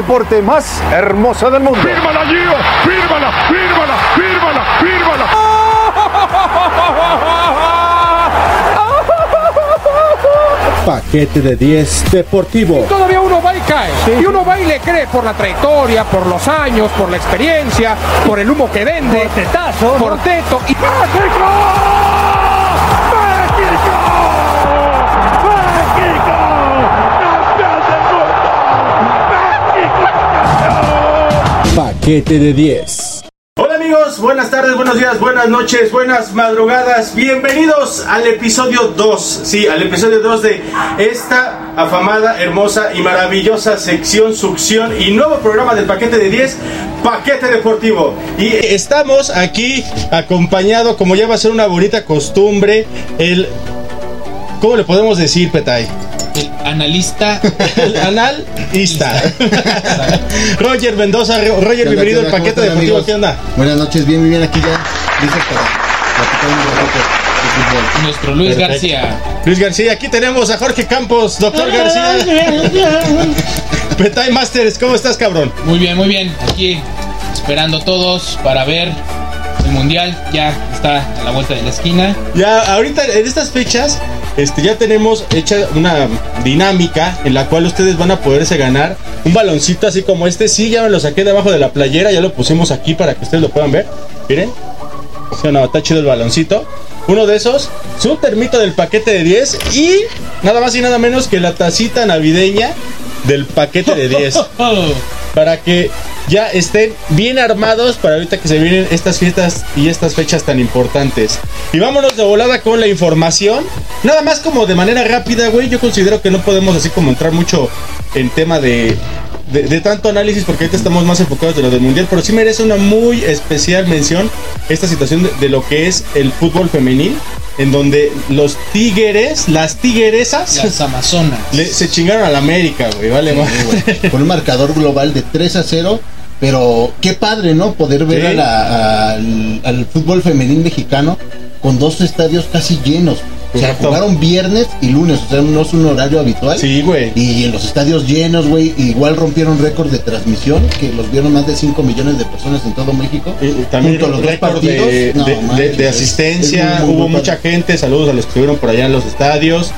deporte más hermoso del mundo. ¡Fírmala, Gio! ¡Fírmala! ¡Fírmala! ¡Fírmala! ¡Fírmala! Paquete de 10 Deportivo. Todavía uno va y cae. Y uno va y le cree por la trayectoria, por los años, por la experiencia, por el humo que vende. Por tetazo. Por teto. Y ¡México! 7 de 10. Hola amigos, buenas tardes, buenos días, buenas noches, buenas madrugadas. Bienvenidos al episodio 2, sí, al episodio 2 de esta afamada, hermosa y maravillosa sección succión y nuevo programa del paquete de 10, paquete deportivo. Y estamos aquí acompañado, como ya va a ser una bonita costumbre, el... ¿Cómo le podemos decir, Petay? El analista. El analista. Roger Mendoza, Roger, bienvenido al ¿Qué onda, paquete deportivo. amigos? ¿Qué onda? Buenas noches, bien, bien, bien, aquí ya. Dice para platicar un ratito de fútbol. Nuestro Luis Perfecto. García. Luis García, aquí tenemos a Jorge Campos, doctor García. Petay Masters, ¿cómo estás, cabrón? Muy bien, muy bien. Aquí esperando todos para ver el mundial. Ya está a la vuelta de la esquina. Ya, ahorita en estas fechas, este, ya tenemos hecha una dinámica en la cual ustedes van a poderse ganar un baloncito así como este. Sí, ya me lo saqué debajo de la playera, ya lo pusimos aquí para que ustedes lo puedan ver. Miren. Está chido el baloncito. Uno de esos, su termito del paquete de 10 y nada más y nada menos que la tacita navideña del paquete de 10. para que ya estén bien armados para ahorita que se vienen estas fiestas y estas fechas tan importantes. Y vámonos de volada con la información. Nada más como de manera rápida, güey. Yo considero que no podemos así como entrar mucho en tema de, de, de tanto análisis porque ahorita estamos más enfocados de lo del mundial. Pero sí merece una muy especial mención esta situación de, de lo que es el fútbol femenil. En donde los tigres, las tigueresas, Las Amazonas. le- se chingaron a la América, güey. Vale, Sí, güey. Con un marcador global de 3 a 0. Pero qué padre, ¿no? Poder ver Sí. a la- al, al fútbol femenil mexicano con dos estadios casi llenos. O sea, jugaron viernes y lunes, o sea, no es un horario habitual. Sí, güey. Y en los estadios llenos, güey, igual rompieron récord de transmisión, que los vieron más de 5 millones de personas en todo México. Y- y también Junto a los dos partidos, de, no, de- asistencia, es muy, muy, hubo mucha gente, saludos a los que estuvieron por allá en los estadios.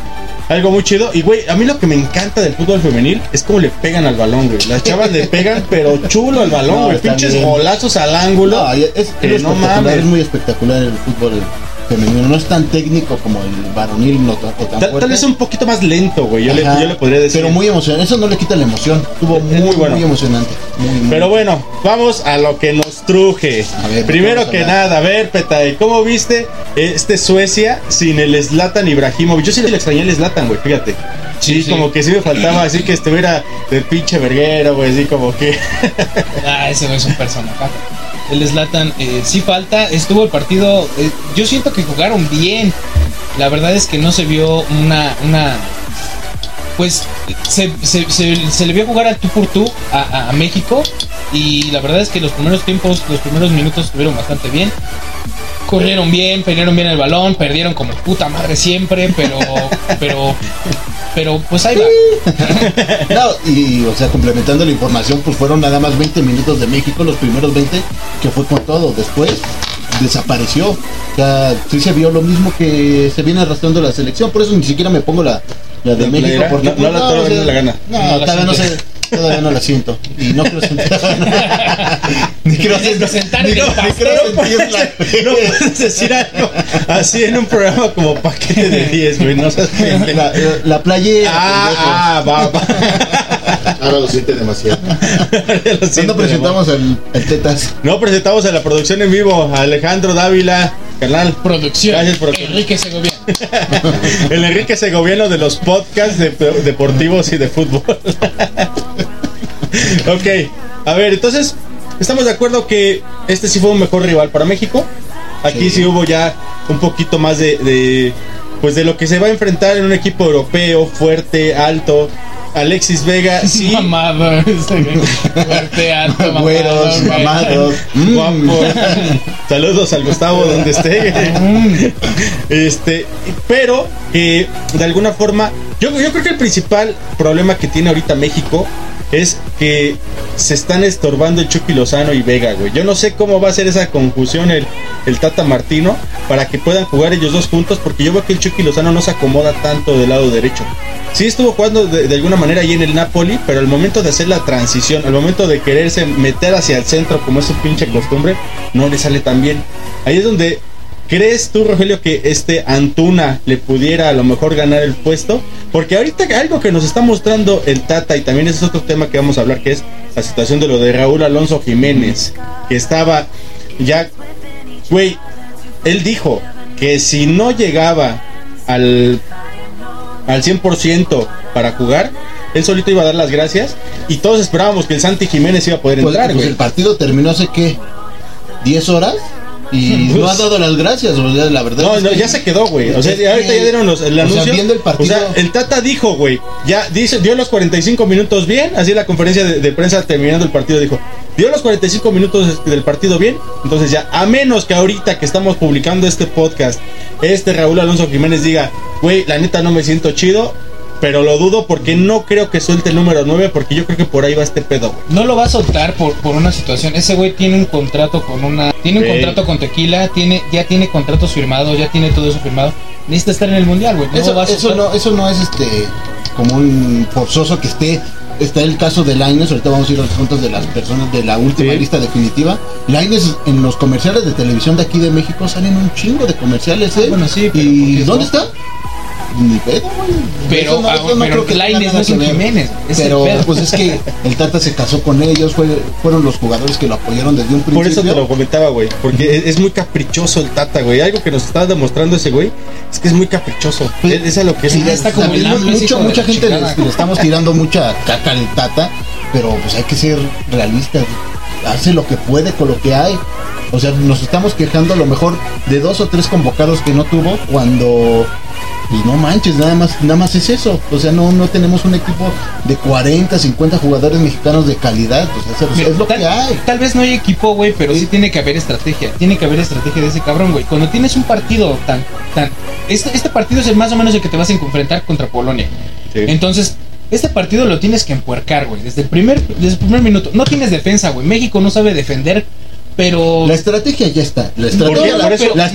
Algo muy chido. Y güey, a mí lo que me encanta del fútbol femenil es cómo le pegan al balón, güey. Las chavas le pegan, pero chulo al balón, No, güey. Pinches golazos al ángulo. No, es, es que no mames. es muy espectacular el fútbol femenino. No es tan técnico como el varonil, no o tan tal, tal vez un poquito más lento, güey. Yo, le, yo le podría decir. Pero muy emocionante. Eso no le quita la emoción. Estuvo Es muy, muy bueno. muy emocionante. Muy, muy Pero bueno, vamos a lo que nos truje. A ver, Primero que nada, a ver, Petay, ¿cómo viste este Suecia sin el Zlatan Ibrahimovic? Yo sí le extrañé el Zlatan, güey, fíjate. Sí, Sí, sí. como que sí me faltaba así que estuviera de pinche verguero, güey, así como que... Ah, ese güey es un personaje. El Slatan eh, sí falta. Estuvo el partido. eh, yo siento que jugaron bien. La verdad es que no se vio una. una pues se, se- se- le vio jugar al tú por tú a, a- México. Y la verdad es que los primeros tiempos, los primeros minutos estuvieron bastante bien. Corrieron bien, perdieron bien el balón, perdieron como puta madre siempre, pero. pero. Pero pues ahí va. No, y, o sea, complementando la información, pues fueron nada más 20 minutos de México, los primeros 20, que fue con todo. Después desapareció. O sea, sí se vio lo mismo que se viene arrastrando la selección. Por eso ni siquiera me pongo la, la de La México. playera, Porque, no- no la- pues, todavía o sea, no la gana. No, No la todavía, no siente. Todavía no la siento. Y no quiero sentir. ni quiero sentarte ni- quiero sentirla. No puedes decir algo así en un programa como paquete de 10, güey, no seas. La, la, la playera. Ah, ah, va, va. Ahora lo siente demasiado. Lo ¿Cuándo presentamos el, el Tetas? No presentamos a la producción en vivo, a Alejandro Dávila, canal. Producción. Gracias por- Enrique Segoviano. El Enrique Segoviano de los podcasts de- deportivos y de fútbol. Ok, a ver, entonces, estamos de acuerdo que este sí fue un mejor rival para México. Aquí sí, Sí. hubo ya un poquito más de, de, pues de lo que se va a enfrentar en un equipo europeo fuerte, alto. Alexis Vega, sí, Mamado. güey. Fuerte, alto, mamado, Güeros, güey. mamados. Mm. guapo. Saludos al Gustavo donde esté. Este, pero eh, de alguna forma, yo, yo creo que el principal problema que tiene ahorita México es que se están estorbando el Chucky Lozano y Vega, güey. Yo no sé cómo va a ser esa confusión el, el Tata Martino para que puedan jugar ellos dos juntos, porque yo veo que el Chucky Lozano no se acomoda tanto del lado derecho. Sí estuvo jugando de, de alguna manera ahí en el Napoli, pero al momento de hacer la transición, al momento de quererse meter hacia el centro como es su pinche costumbre, no le sale tan bien. Ahí es donde ¿Crees tú, Rogelio, que este Antuna le pudiera a lo mejor ganar el puesto? Porque ahorita algo que nos está mostrando el Tata, y también ese es otro tema que vamos a hablar, que es la situación de lo de Raúl Alonso Jiménez, que estaba ya, güey, él dijo que si no llegaba al, al 100% para jugar, él solito iba a dar las gracias y todos esperábamos que el Santi Jiménez iba a poder Pues, entrar, pues el partido terminó hace qué? ¿10 horas? Y no ha dado las gracias, o sea, la verdad. No, es no, que- ya se quedó, güey. O sea, ahorita ya dieron los, el o sea, anuncio. viendo el partido- O sea, el Tata dijo, güey, ya dice, dio los 45 minutos bien. Así la conferencia de, de prensa terminando el partido dijo, dio los 45 minutos del partido bien. Entonces ya, a menos que ahorita que estamos publicando este podcast, este Raúl Alonso Jiménez diga, güey, la neta no me siento chido. Pero lo dudo porque no creo que suelte el número 9 porque yo creo que por ahí va este pedo, güey. No lo va a soltar por, por una situación. Ese güey tiene un contrato con una. Tiene un contrato con Tequila, tiene, ya tiene contratos firmados, ya tiene todo eso firmado. Necesita estar en el mundial, güey. No Eso, va a eso soltar. no, eso no es este como un forzoso que esté. Está el caso de Laines, ahorita vamos a ir a los puntos de las personas de la última Sí. lista definitiva. Laines en los comerciales de televisión de aquí de México salen un chingo de comerciales, ¿eh? Bueno, sí, pero ¿Y dónde guapo. está? Ni pedo, güey. Pero, no- ah, no pero creo que tenga Lainez no es que un. Jiménez, es Pero pues es que el Tata se casó con ellos, fue- fueron los jugadores que lo apoyaron desde un principio. Por eso te lo comentaba, güey. Porque es, es muy caprichoso el Tata, güey. Algo que nos está demostrando ese güey es que es muy caprichoso. Pues, es, es a lo que es. sí, ya está como el mucho- mucha gente le, le estamos tirando mucha caca al Tata, pero pues hay que ser realistas. Hace lo que puede con lo que hay. O sea, nos estamos quejando a lo mejor de dos o tres convocados que no tuvo cuando pues no manches, nada más nada más es eso. O sea, no no tenemos un equipo de 40, 50 jugadores mexicanos de calidad, o sea, es, Mira, es lo tal, que hay. tal vez no hay equipo, güey, pero sí tiene que haber estrategia. Tiene que haber estrategia de ese cabrón, güey. Cuando tienes un partido tan, tan, este, este partido es el más o menos el que te vas a enfrentar contra Polonia. Sí. Entonces, este partido lo tienes que empuercar, güey. Desde el primer, desde el primer minuto. No tienes defensa, güey. México no sabe defender, pero La estrategia ya está. La ¿Por estrategia, la, eso- la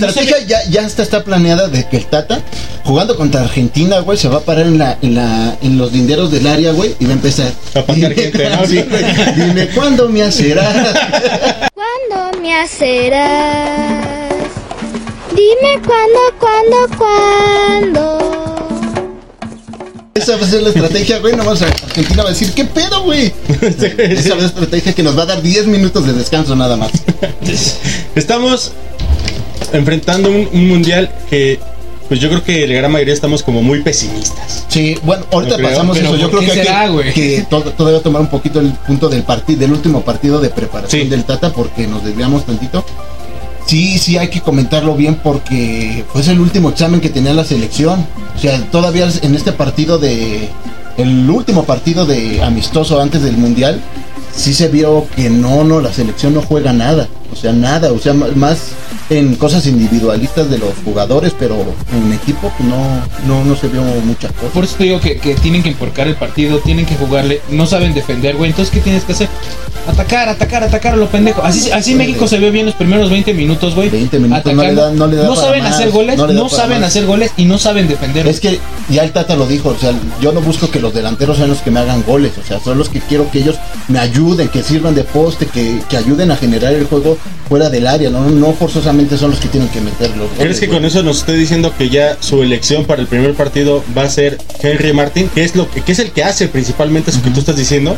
ya, ya está, está planeada de que el Tata, jugando contra Argentina, güey, se va a parar en la, en la, en los linderos del área, güey, y va a empezar. A gente, ¿no? Sí, güey. Dime cuándo me hacerás. ¿Cuándo me hacerás? Dime cuándo, cuándo, cuándo. Esa va a ser la estrategia, güey. Nomás Argentina va a decir, ¿qué pedo, güey? Esa va a ser la estrategia que nos va a dar 10 minutos de descanso nada más. Estamos enfrentando un, un mundial que, pues yo creo que la gran mayoría estamos como muy pesimistas. Sí, bueno, ahorita creo, pasamos eso. Yo ¿por creo que hay será, que, que to- todavía tomar un poquito el punto del partido, del último partido de preparación Sí. del Tata, porque nos desviamos tantito. Sí, sí hay que comentarlo bien porque fue el último examen que tenía la selección. O sea, todavía en este partido de el último partido de amistoso antes del mundial, sí se vio que no, no, la selección no juega nada. O sea, nada. O sea, más en cosas individualistas de los jugadores, pero en equipo pues, no, no, no se vio mucha cosa. por eso te digo que, que tienen que emporcar el partido, tienen que jugarle, no saben defender, güey. Entonces, ¿qué tienes que hacer? Atacar, atacar, atacar a lo pendejo. Así, así México se vio bien los primeros 20 minutos, güey. 20 minutos, no le da- no le da para saben más, hacer goles, no no, saben más. hacer goles y no saben defender. Es que ya el Tata lo dijo, o sea, yo no busco que los delanteros sean los que me hagan goles, o sea, son los que quiero que ellos me ayuden, que sirvan de poste, que, que ayuden a generar el juego fuera del área, no, no forzosamente son los que tienen que meterlo. ¿Crees que con eso nos esté diciendo que ya su elección para el primer partido va a ser Henry Martin, que es lo que, que es el que hace principalmente eso que tú estás diciendo?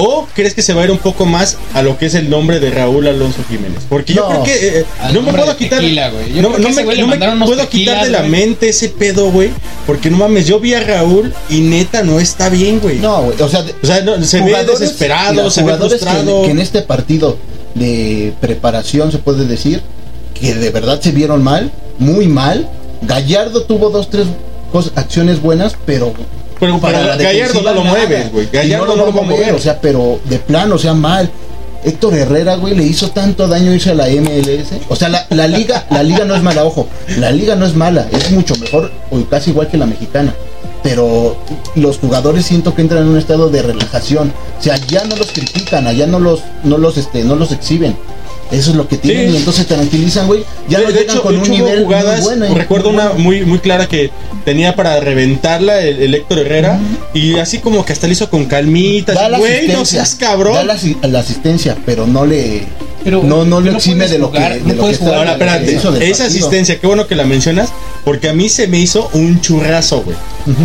¿O crees que se va a ir un poco más a lo que es el nombre de Raúl Alonso Jiménez? Porque yo No, creo que eh, al no me puedo quitar tequila. Yo no, no me, no me puedo quitar de la güey. mente ese pedo, güey, porque no mames, yo vi a Raúl y neta no está bien, güey. No, güey, o sea, O sea, no, se ve jugadores- desesperado, se ve jugadores que- frustrado. Que, en este partido de preparación se puede decir que de verdad se vieron mal, muy mal. Gallardo tuvo dos, tres cosas, acciones buenas, pero Pero para para la Gallardo no lo mueves, güey. Gallardo no lo va a mover. o sea, pero de plano, o sea, mal. Héctor Herrera, güey, le hizo tanto daño irse a la MLS. O sea, la, la liga, la liga no es mala, ojo. La liga no es mala, es mucho mejor o casi igual que la mexicana. pero los jugadores siento que entran en un estado de relajación. O sea, ya no los critican, allá no los, no los, este, no los exhiben. Eso es lo que tienen Sí. y entonces te tranquilizan, güey. Ya de, lo de llegan hecho, con de un hecho, hubo nivel jugadas, muy bueno. ¿eh? recuerdo una muy muy clara que tenía para reventarla el, el Héctor Herrera y así como que hasta le hizo con la güey, no asistencia, seas cabrón. Da la, asi- la asistencia, pero no le Pero no no lo no exime de lo jugar, que no de lo puedes que jugar. Ahora, espérate, esa asistencia, qué bueno que la mencionas, porque a mí se me hizo un churrazo, güey.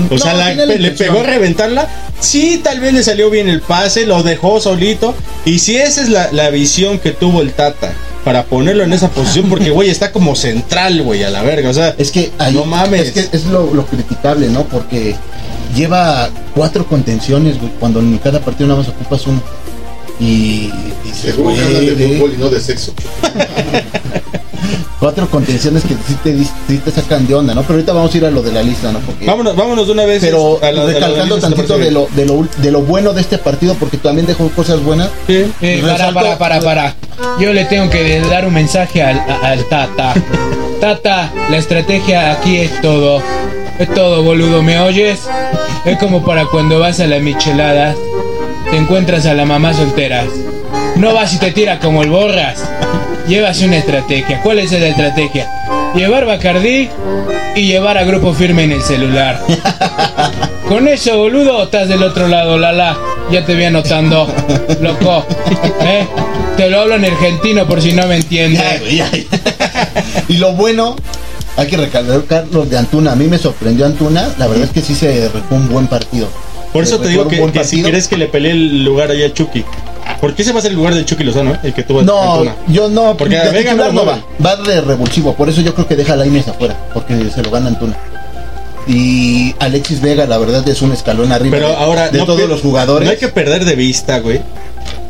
O sea, No, la le pegó a reventarla. Sí, tal vez le salió bien el pase, lo dejó solito. Y si esa es la, la visión que tuvo el Tata para ponerlo en esa posición, porque, güey, está como central, güey, a la verga. O sea, Es que ahí, No mames. Es que es lo, lo criticable, ¿no? Porque lleva cuatro contenciones, güey, cuando en cada partido nada más ocupas uno. Y dices, Seguro que hablan de güey, fútbol y no de sexo. cuatro contenciones que sí te, sí te sacan de onda, ¿no? Pero ahorita vamos a ir a lo de la lista, ¿no? Porque, vámonos, vámonos de una vez. pero a la- a la recalcando ¿te tantito de lo, de, lo, de lo bueno de este partido, porque también dejó cosas buenas. Sí. Eh, para, para, para, para. Yo le tengo que dar un mensaje al, a- al Tata. Tata, la estrategia aquí es todo. Es todo, boludo, ¿me oyes? Es como para cuando vas a la michelada, te encuentras a la mamá soltera. No vas y te tira como el borras. Llevas una estrategia. ¿Cuál es la estrategia? Llevar Bacardí y llevar a grupo firme en el celular. Con eso, boludo, estás del otro lado, Lala. Ya te voy anotando, loco. ¿Eh? Te lo hablo en argentino por si no me entiendes. Ya, güey, ya, ya. y lo bueno, hay que recalcar Carlos de Antuna. A mí me sorprendió Antuna. La verdad es que sí se fue un buen partido. Por eso te digo que, si partido. quieres que le pelee el lugar allá a Chucky. ¿Por qué se va a hacer el lugar del Chucky Lozano, el que tuvo No, Antuna? yo no, Porque de Vega no va, va de revulsivo, por eso yo creo que deja a la Inés afuera, porque se lo gana Antuna. Y Alexis Vega, la verdad, es un escalón arriba Pero ahora de no todos los jugadores. No hay que perder de vista, güey,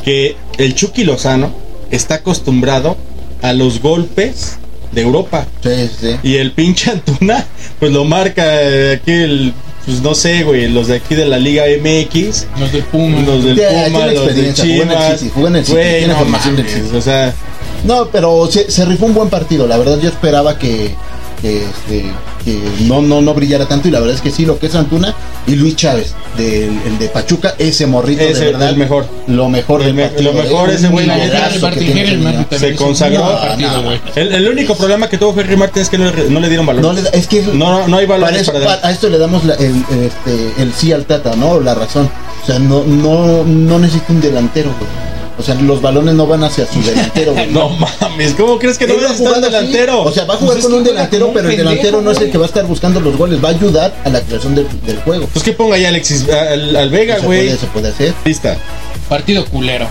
que el Chucky Lozano está acostumbrado a los golpes de Europa. Sí, sí. Y el pinche Antuna, pues lo marca eh, aquí el, pues no sé, güey, los de aquí de la Liga MX. Los de Puma. Los del Puma, los de experiencia, jugó en el Chivas. City, jugó en el City, no formación del mames, City. O sea, No, pero se, se rifó un buen partido. La verdad, yo esperaba que, que, este, que no, no, no brillara tanto. Y la verdad es que sí, lo que es Antuna y Luis Chávez, del, el de Pachuca, ese morrito Ese, de verdad. el mejor. Lo mejor El del me- partido. lo mejor, ¿eh? ese güey, que tiene ese niño. se consagró. No, no, El, el único problema que tuvo Henry Martin es que no, le- no le dieron valor. No le es que No, no hay para, eso- para dar. pa- a esto le damos la- el, el, este, el sí al Tata, ¿no? La razón. O sea, no, no, no necesita un delantero, güey. O sea, los balones no van hacia su delantero, güey. No mames, ¿cómo crees que no va a estar así. delantero? O sea, va a jugar Pues es con un delantero, pero el pendejo, delantero no es el que va a estar buscando los goles, va a ayudar a la creación del, del juego. Pues que ponga ya Alexis al, al Vega, güey. se puede hacer. Lista. Partido culero.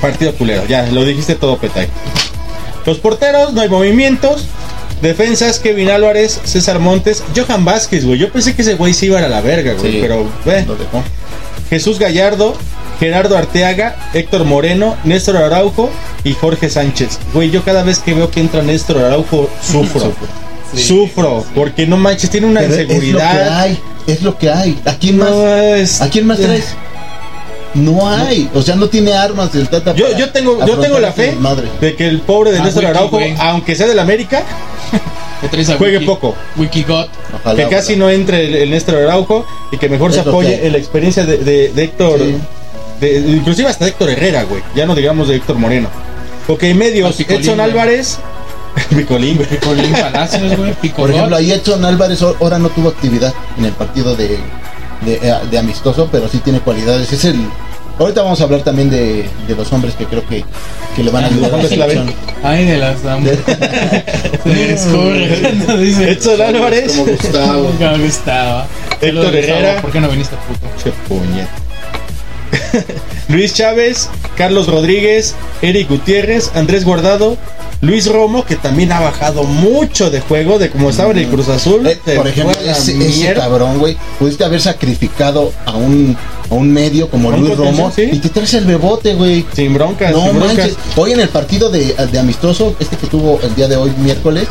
Partido culero, ya, lo dijiste todo, Petay. Los porteros, no hay movimientos. Defensas, Kevin Álvarez, César Montes, Johan Vázquez, güey. Yo pensé que ese güey se iba a la verga, güey. Sí. Pero. Lo dejó. Jesús Gallardo, Gerardo Arteaga, Héctor Moreno, Néstor Araujo y Jorge Sánchez. Güey, yo cada vez que veo que entra Néstor Araujo, sufro. Sufro, porque no manches, tiene una Pero Es lo que inseguridad. hay, es lo que hay. ¿A quién más? No, es- ¿A quién más traes? No hay, o sea, no tiene armas del Tata. Yo, yo tengo, yo tengo la fe Madre. de que el pobre de Ah, Néstor Wiki, Araujo, aunque sea del América, Juegue Wiki- poco. Wikigot. Ojalá, que casi ojalá. no entre el, el Néstor Araujo y que mejor Es se apoye en la experiencia de, de- de Héctor, Sí. De- inclusive hasta Héctor Herrera, güey. Ya no digamos de Héctor Moreno. Ok, medios, Picolín, Edson güey. Álvarez, Picolín, güey. Picolín Palacios, güey. Por Picolín. ejemplo, ahí Edson Álvarez ahora no tuvo actividad en el partido de, de, eh, de amistoso, pero sí tiene cualidades. Es el. Ahorita vamos a hablar también de, de los hombres que creo que, que le van a ayudar a. Ay, de las damas. Se escurre dice. Edson Álvarez, Como Gustavo. Nunca me gustaba. Héctor Gustavo, Herrera. ¿Por qué no viniste, puto? Che puñeta. Luis Chávez, Carlos Rodríguez, Eric Gutiérrez, Andrés Guardado, Luis Romo, que también ha bajado mucho de juego de como estaba en el Cruz Azul. Eh, por ejemplo, ese, cabrón, güey, pudiste haber sacrificado a un, a un medio como un Luis Romo sí. y te traes el bebote, güey. Sin broncas, No sin broncas. manches. Hoy en el partido de, de amistoso, este que tuvo el día de hoy, miércoles,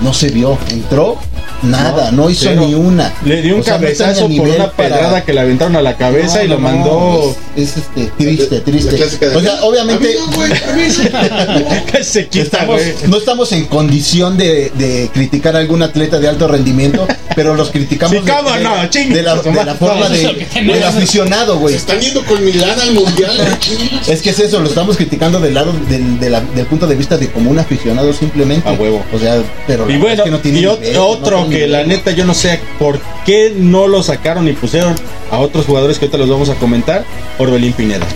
no se vio. Entró Nada, no, hizo cero. ni una. Le dio un O sea, no cabezazo por una para- pedrada que le aventaron a la cabeza No, y lo mandó. Es, es, este, triste, triste. de- O sea, obviamente. No, se quita, Estamos, güey. no estamos en condición de, de criticar a algún atleta de alto rendimiento, pero los criticamos Sí, de, cómo de- no, chingue de la, de forma del aficionado, Se güey. están yendo con Milán al mundial. Es que es eso, lo estamos criticando del lado del, de la- del punto de vista de como un aficionado simplemente. A huevo. O sea, pero Y bueno, es que no tiene y ot- nivel, no otro tiene la neta yo no sé por qué no lo sacaron y pusieron a otros jugadores que ahorita los vamos a comentar, Orbelín Pineda.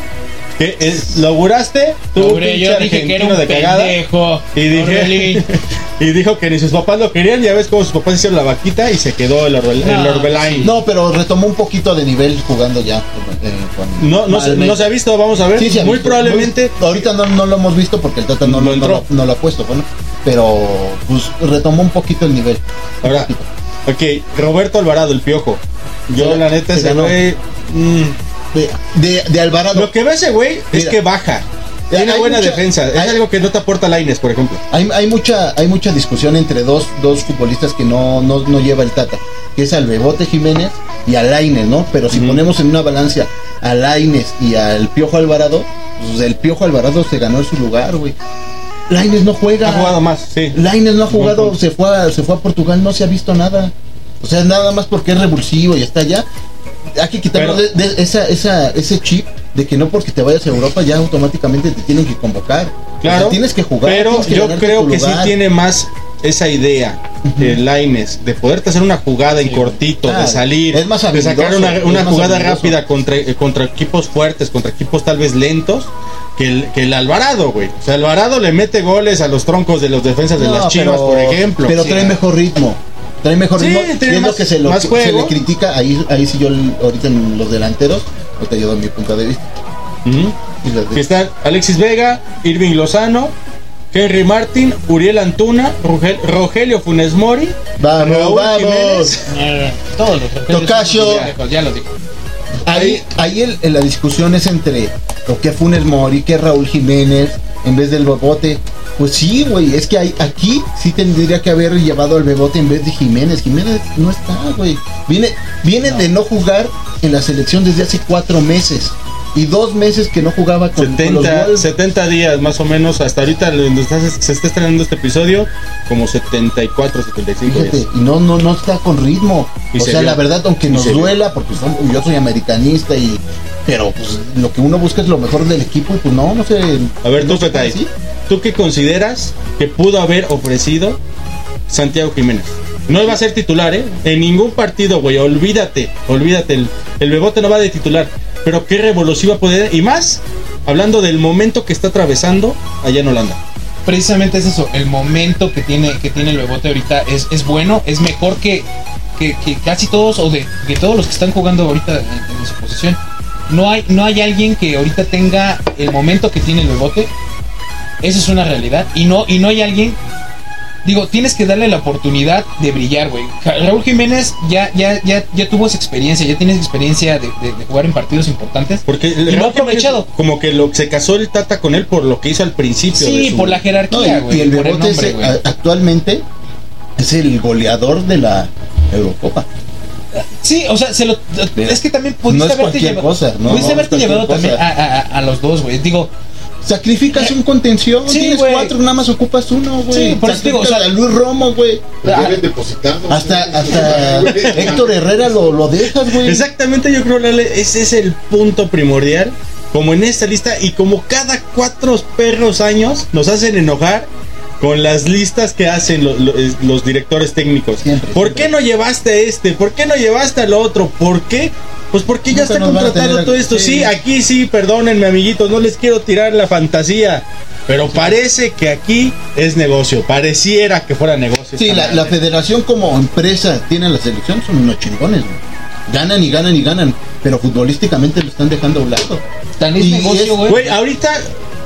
Que es, lo auguraste, tú Pobre, yo dije que era un de cagada. pendejo. Y dije y dijo que ni sus papás lo querían, ya ves cómo sus papás hicieron la vaquita y se quedó el, Orbel, el No, Orbelín. No, pero retomó un poquito de nivel jugando ya. eh, con- No, no, se, no se ha visto, vamos a ver. Sí, se ha Muy visto. probablemente Muy- ahorita no, no lo hemos visto porque el Tata no, No lo, no, entró. lo- no lo ha puesto, bueno. Pero pues retomó un poquito el nivel. Ahora, ok, Roberto Alvarado, el piojo. Yo, la neta, se güey. De, de, de Alvarado. lo que ve ese güey es que baja. Tiene buena mucha- defensa. Es hay- algo que no te aporta Laines, por ejemplo. Hay, hay mucha hay mucha discusión entre dos, dos futbolistas que no, no, no lleva el Tata, que es al Bebote Jiménez y a Laines, ¿no? Pero si ponemos en una balanza a Laines y al Piojo Alvarado, pues el Piojo Alvarado se ganó su lugar, güey. Laines no juega. Ha jugado más, sí. Laines no ha jugado, se fue, a, se fue a Portugal, no se ha visto nada. O sea, nada más porque es revulsivo y está allá. Hay que quitarnos de, de esa, esa, ese chip de que no porque te vayas a Europa ya automáticamente te tienen que convocar. O sea, Claro. tienes que jugar. Pero que yo creo que sí tiene más esa idea de Laines de poderte hacer una jugada en cortito, de salir, es más de sacar una, jugada habilidoso. rápida contra, eh, contra equipos fuertes, contra equipos tal vez lentos. Que el, que el Alvarado, güey. O sea, Alvarado le mete goles a los troncos de los defensas de No, las Chivas, pero- por ejemplo. Pero trae mejor ritmo. Trae mejor Sí, ritmo. tiene es más- lo que se, lo, más se juego. le critica. Ahí, ahí sí yo ahorita en los delanteros, ahorita yo doy mi punto de vista. Y Que están Alexis Vega, Irving Lozano, Henry Martin, Uriel Antuna, Rogel- Rogelio Funes Mori, Vamos, Raúl vamos. Jiménez. Eh, Todos los Tocayo. Ya, ya lo dijo. Ahí, ahí el- el- la discusión es entre lo que Funes Mori, que Raúl Jiménez, en vez del Bebote. Pues sí, güey, es que hay, aquí sí tendría que haber llevado al Bebote en vez de Jiménez. Jiménez no está, güey. Viene, viene de no jugar en la selección desde hace cuatro meses. Y dos meses que no jugaba con, con los 70, Wolves. 70 días más o menos, hasta ahorita se está estrenando este episodio, como 74, 75 Fíjate, días. y no, no, no está con ritmo. Y o se sea, vio. la verdad, aunque Y nos vio. duela, porque son- yo soy americanista y. Pero pues lo que uno busca es lo mejor del equipo y pues no, no sé. A ver, no tú. ¿tú qué consideras que pudo haber ofrecido Santiago Jiménez? No va a ser titular, ¿eh? En ningún partido, güey, olvídate, olvídate. El, el Bebote no va de titular. Pero qué revolución poder. Y más, hablando del momento que está atravesando allá en Holanda. Precisamente es eso, el momento que tiene, que tiene el Bebote ahorita es, es bueno, es mejor que, que, que casi todos o de, de todos los que están jugando ahorita en, en su posición. No hay, no hay alguien que ahorita tenga el momento que tiene el Bebote. Esa es una realidad. Y no, y no hay alguien. Digo, tienes que darle la oportunidad de brillar, güey. Raúl Jiménez ya, ya, ya, ya tuvo esa experiencia, ya tienes experiencia de, de- de jugar en partidos importantes. Porque Y lo ha aprovechado. Como que lo, se casó el Tata con él por lo que hizo al principio. de Sí, su- por la jerarquía, y, güey. y el por el es, nombre, actualmente es el goleador de la Eurocopa. Sí, o sea, se lo, es que también pudiste No es haberte cualquier llevado, cosa, no, pudiste haberte llevado también cosa. a, a- a los dos, güey. Digo, Sacrificas un contención, Sí, tienes güey. cuatro, nada más ocupas uno, güey. Sí, por eso digo, o sea- a Luis Romo, güey. Lo Ah. depositado. Hasta, güey. hasta Héctor Herrera lo, lo dejas, güey. Exactamente, yo creo, Lale, ese es el punto primordial. Como en esta lista y como cada cuatro perros años nos hacen enojar con las listas que hacen lo- lo- los directores técnicos. Siempre, ¿Por siempre. qué no llevaste a este? ¿Por qué no llevaste al otro? ¿Por qué? Pues porque ya está a contratado todo esto. Sí. sí. aquí sí, perdónenme, amiguitos, no les quiero tirar la fantasía. Pero parece que aquí es negocio. Pareciera que fuera negocio. Sí, la, la federación como empresa tiene la selección, son unos chingones, güey. Ganan y ganan y ganan, pero futbolísticamente lo están dejando a un lado. tan es Y negocio, es- güey. Güey, ahorita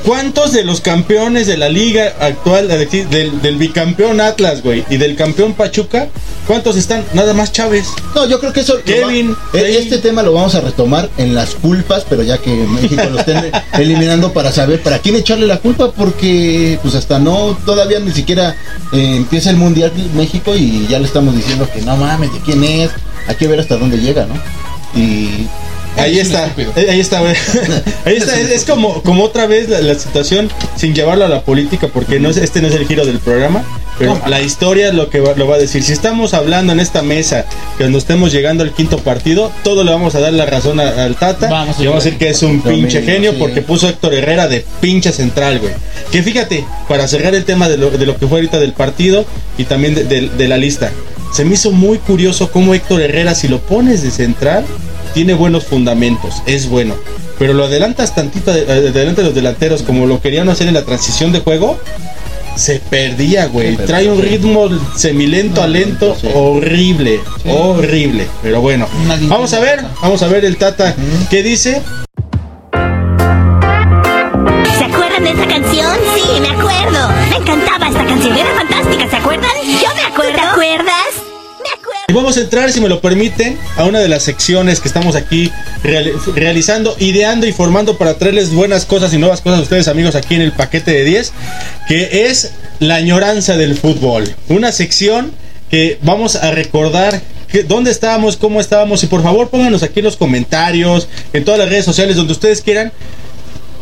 ¿Cuántos de los campeones de la liga actual, del, del bicampeón Atlas, güey, y del campeón Pachuca, cuántos están? Nada más Chávez. No, yo creo que eso. Kevin, va- e- este tema lo vamos a retomar en las culpas, pero ya que México lo estén eliminando para saber para quién echarle la culpa, porque pues hasta no, todavía ni siquiera eh, empieza el Mundial México y ya le estamos diciendo que no mames, ¿de quién es? Hay que ver hasta dónde llega, ¿no? Y Ahí Es un está, eh, ahí está, güey. Ahí está, es, es como, como otra vez la, la situación sin llevarlo a la política, porque no es, este no es el giro del programa, pero la historia lo que va- lo va a decir. Si estamos hablando en esta mesa, que cuando estemos llegando al quinto partido, todo le vamos a dar la razón a- al Tata Vamos a y vamos a decir que es un pinche genio sí. porque puso a Héctor Herrera de pinche central, güey. Que fíjate, para cerrar el tema de lo, de lo que fue ahorita del partido y también de, de- de la lista, se me hizo muy curioso cómo Héctor Herrera, si lo pones de central, tiene buenos fundamentos, es bueno. Pero lo adelantas tantito eh, adelante de los delanteros, como lo querían hacer en la transición de juego, se perdía, güey. Trae un sí. ritmo semilento a lento, sí. horrible, horrible. Pero bueno, Una vamos a ver, vamos a ver el Tata, ¿qué dice? ¿Se acuerdan de esa canción? Sí, me acuerdo. Me encantaba esta canción. Era fantástica, ¿se acuerdan? Yo me acuerdo. ¿Te acuerdas? Y vamos a entrar, si me lo permiten, a una de las secciones que estamos aquí reali- realizando, ideando y formando para traerles buenas cosas y nuevas cosas a ustedes, amigos, aquí en el paquete de 10, que es la añoranza del fútbol. Una sección que vamos a recordar dónde estábamos, cómo estábamos, y por favor pónganos aquí en los comentarios, en todas las redes sociales, donde ustedes quieran,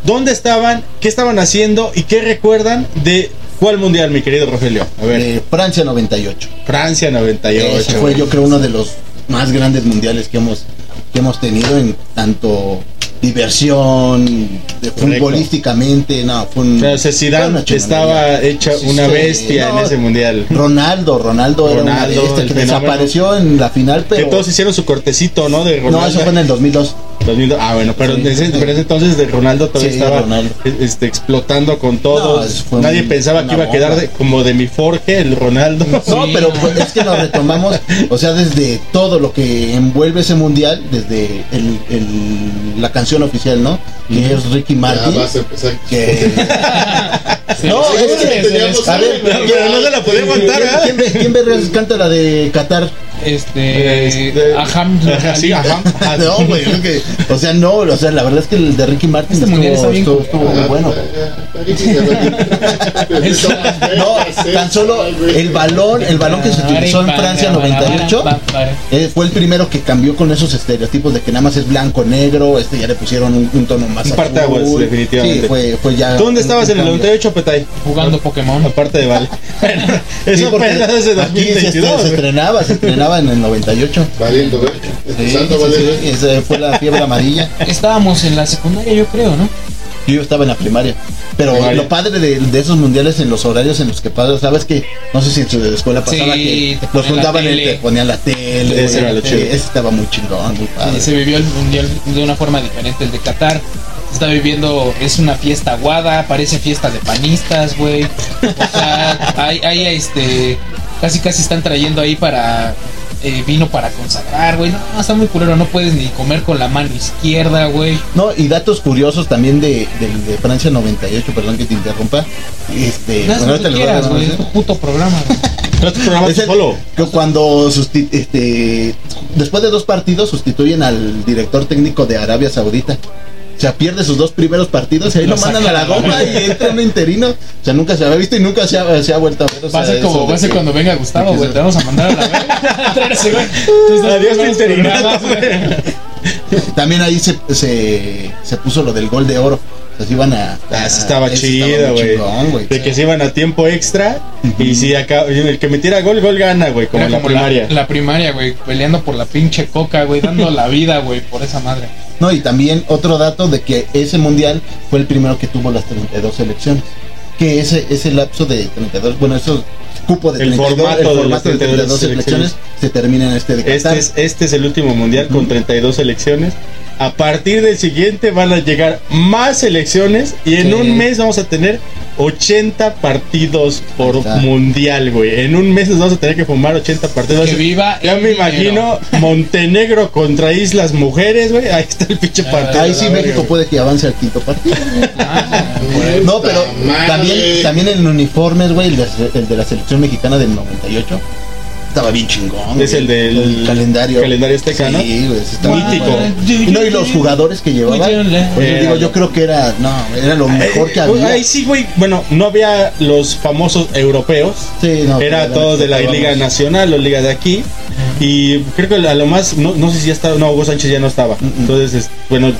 dónde estaban, qué estaban haciendo y qué recuerdan de cuál mundial, mi querido Rogelio. A ver, eh, Francia 98. Francia 98. Ese fue yo creo uno de los más grandes mundiales que hemos que hemos tenido en tanto diversión de futbolísticamente no fue un, O sea, Zidane estaba hecha una sí, bestia no, en ese mundial. Ronaldo Ronaldo, era una Ronaldo, bestia que fenómeno. desapareció en la final pero que todos hicieron su cortecito, ¿no? De Ronaldo. no eso fue en el 2002 2002. Ah, bueno, pero, Sí, en ese, sí. pero en ese entonces de Ronaldo todavía Sí, estaba Ronaldo. este, explotando con todo. No, Nadie pensaba que iba a quedar de- como de mi Forge, el Ronaldo. No, pero pues, es que lo retomamos, o sea, desde todo lo que envuelve ese mundial, desde el, el- la canción oficial, ¿no? Que es Ricky Ya Martin. vas a empezar. Que... no, Sí, es que, teníamos a ver, algo, pero no se la podía aguantar, ¿quién, ¿eh? quién, ve- quién vergas canta la de Qatar? Este. Este, Aham. Ajá, sí, ajá. No, güey, es o sea, no, o sea, la verdad es que el de Ricky Martin Este bien estuvo, estuvo muy bueno. No, tan solo el balón, el balón que se utilizó en Francia 98 eh, fue el primero que cambió con esos estereotipos de que nada más es blanco, negro, este ya le pusieron un, un tono más azul. definitivamente. Sí, fue, fue ya. ¿Tú dónde un- estabas un en el cambio. 98, Petay? Jugando Pokémon. Aparte de Vale. Sí, eso porque apenas desde aquí se, 2022. se estrenaba, se estrenaba en el 98. Valiendo, ¿eh? Sí, sí, valer. sí, esa fue la fiebre amarilla. Estábamos en la secundaria, yo creo, ¿no? Yo estaba en la primaria. Pero lo padre de, de esos mundiales en los horarios en los que pasas, ¿sabes que No sé si en su escuela pasaba Sí, que los juntaban y te ponían la tele. Ese era lo Sí, chido. ese estaba muy chingón, muy padre. Se vivió el mundial de una forma diferente. El de Qatar se está viviendo, es una fiesta aguada, parece fiesta de panistas, güey. O sea, hay, hay este, casi casi están trayendo ahí para eh, vino para consagrar, güey. No, está muy culero, no puedes ni comer con la mano izquierda, güey. No, y datos curiosos también de, de, de Francia 98, perdón que te interrumpa. Este, No es bueno, ahorita les voy a dar Es ¿eh? tu puto programa, güey. Pero programa Es el- solo. que cuando este, después de dos partidos sustituyen al director técnico de Arabia Saudita. O sea, pierde sus dos primeros partidos y ahí Lo lo mandan a la goma y entra un interino. O sea, nunca se había visto y nunca se ha, se ha vuelto a ver. O Va a sea, ser como, va a de ser que- cuando venga Gustavo, güey. Te vamos a mandar a la verga. Adiós, primeros interinato. También ahí se, se, se puso lo del gol de oro. Iban a. Ah, a- sí estaba chido, güey. De que se iban a tiempo extra y si acá el que metiera gol, gol gana, güey, como Era la primaria. La, primaria, güey. Peleando por la pinche coca, güey. Dando la vida, güey, por esa madre. No, y también otro dato de que ese mundial fue el primero que tuvo las 32 selecciones. Que ese, ese lapso de 32, bueno, esos cupo de El 32, formato el de formato las de 32 32 selecciones se termina en este de Este Qatar. es, este es el último mundial con 32 selecciones. A partir del siguiente van a llegar más selecciones y en Sí. un mes vamos a tener 80 partidos por mundial, güey. En un mes nos vamos a tener que fumar 80 partidos. Que viva Ya me dinero. imagino Montenegro contra Islas Mujeres, güey. Ahí está el pinche partido. Ahí sí México puede que avance al quinto partido. Ah, No, pero madre. también, también en uniformes, güey, el de, el de la selección mexicana del 98. Estaba bien chingón. Es güey. el del calendario. calendario azteca, ¿no? Sí, estaba Mítico. bueno. No, y los jugadores que llevaban. pues, yo digo, yo creo que era, no, era lo mejor que Eh, había. Ahí sí, güey. Bueno, no había los famosos europeos. Sí, no, Era todos de la Liga Nacional o Liga de aquí. Y creo que a lo más, no, no sé si ya estaba, no, Hugo Sánchez ya no estaba. Entonces, es- bueno,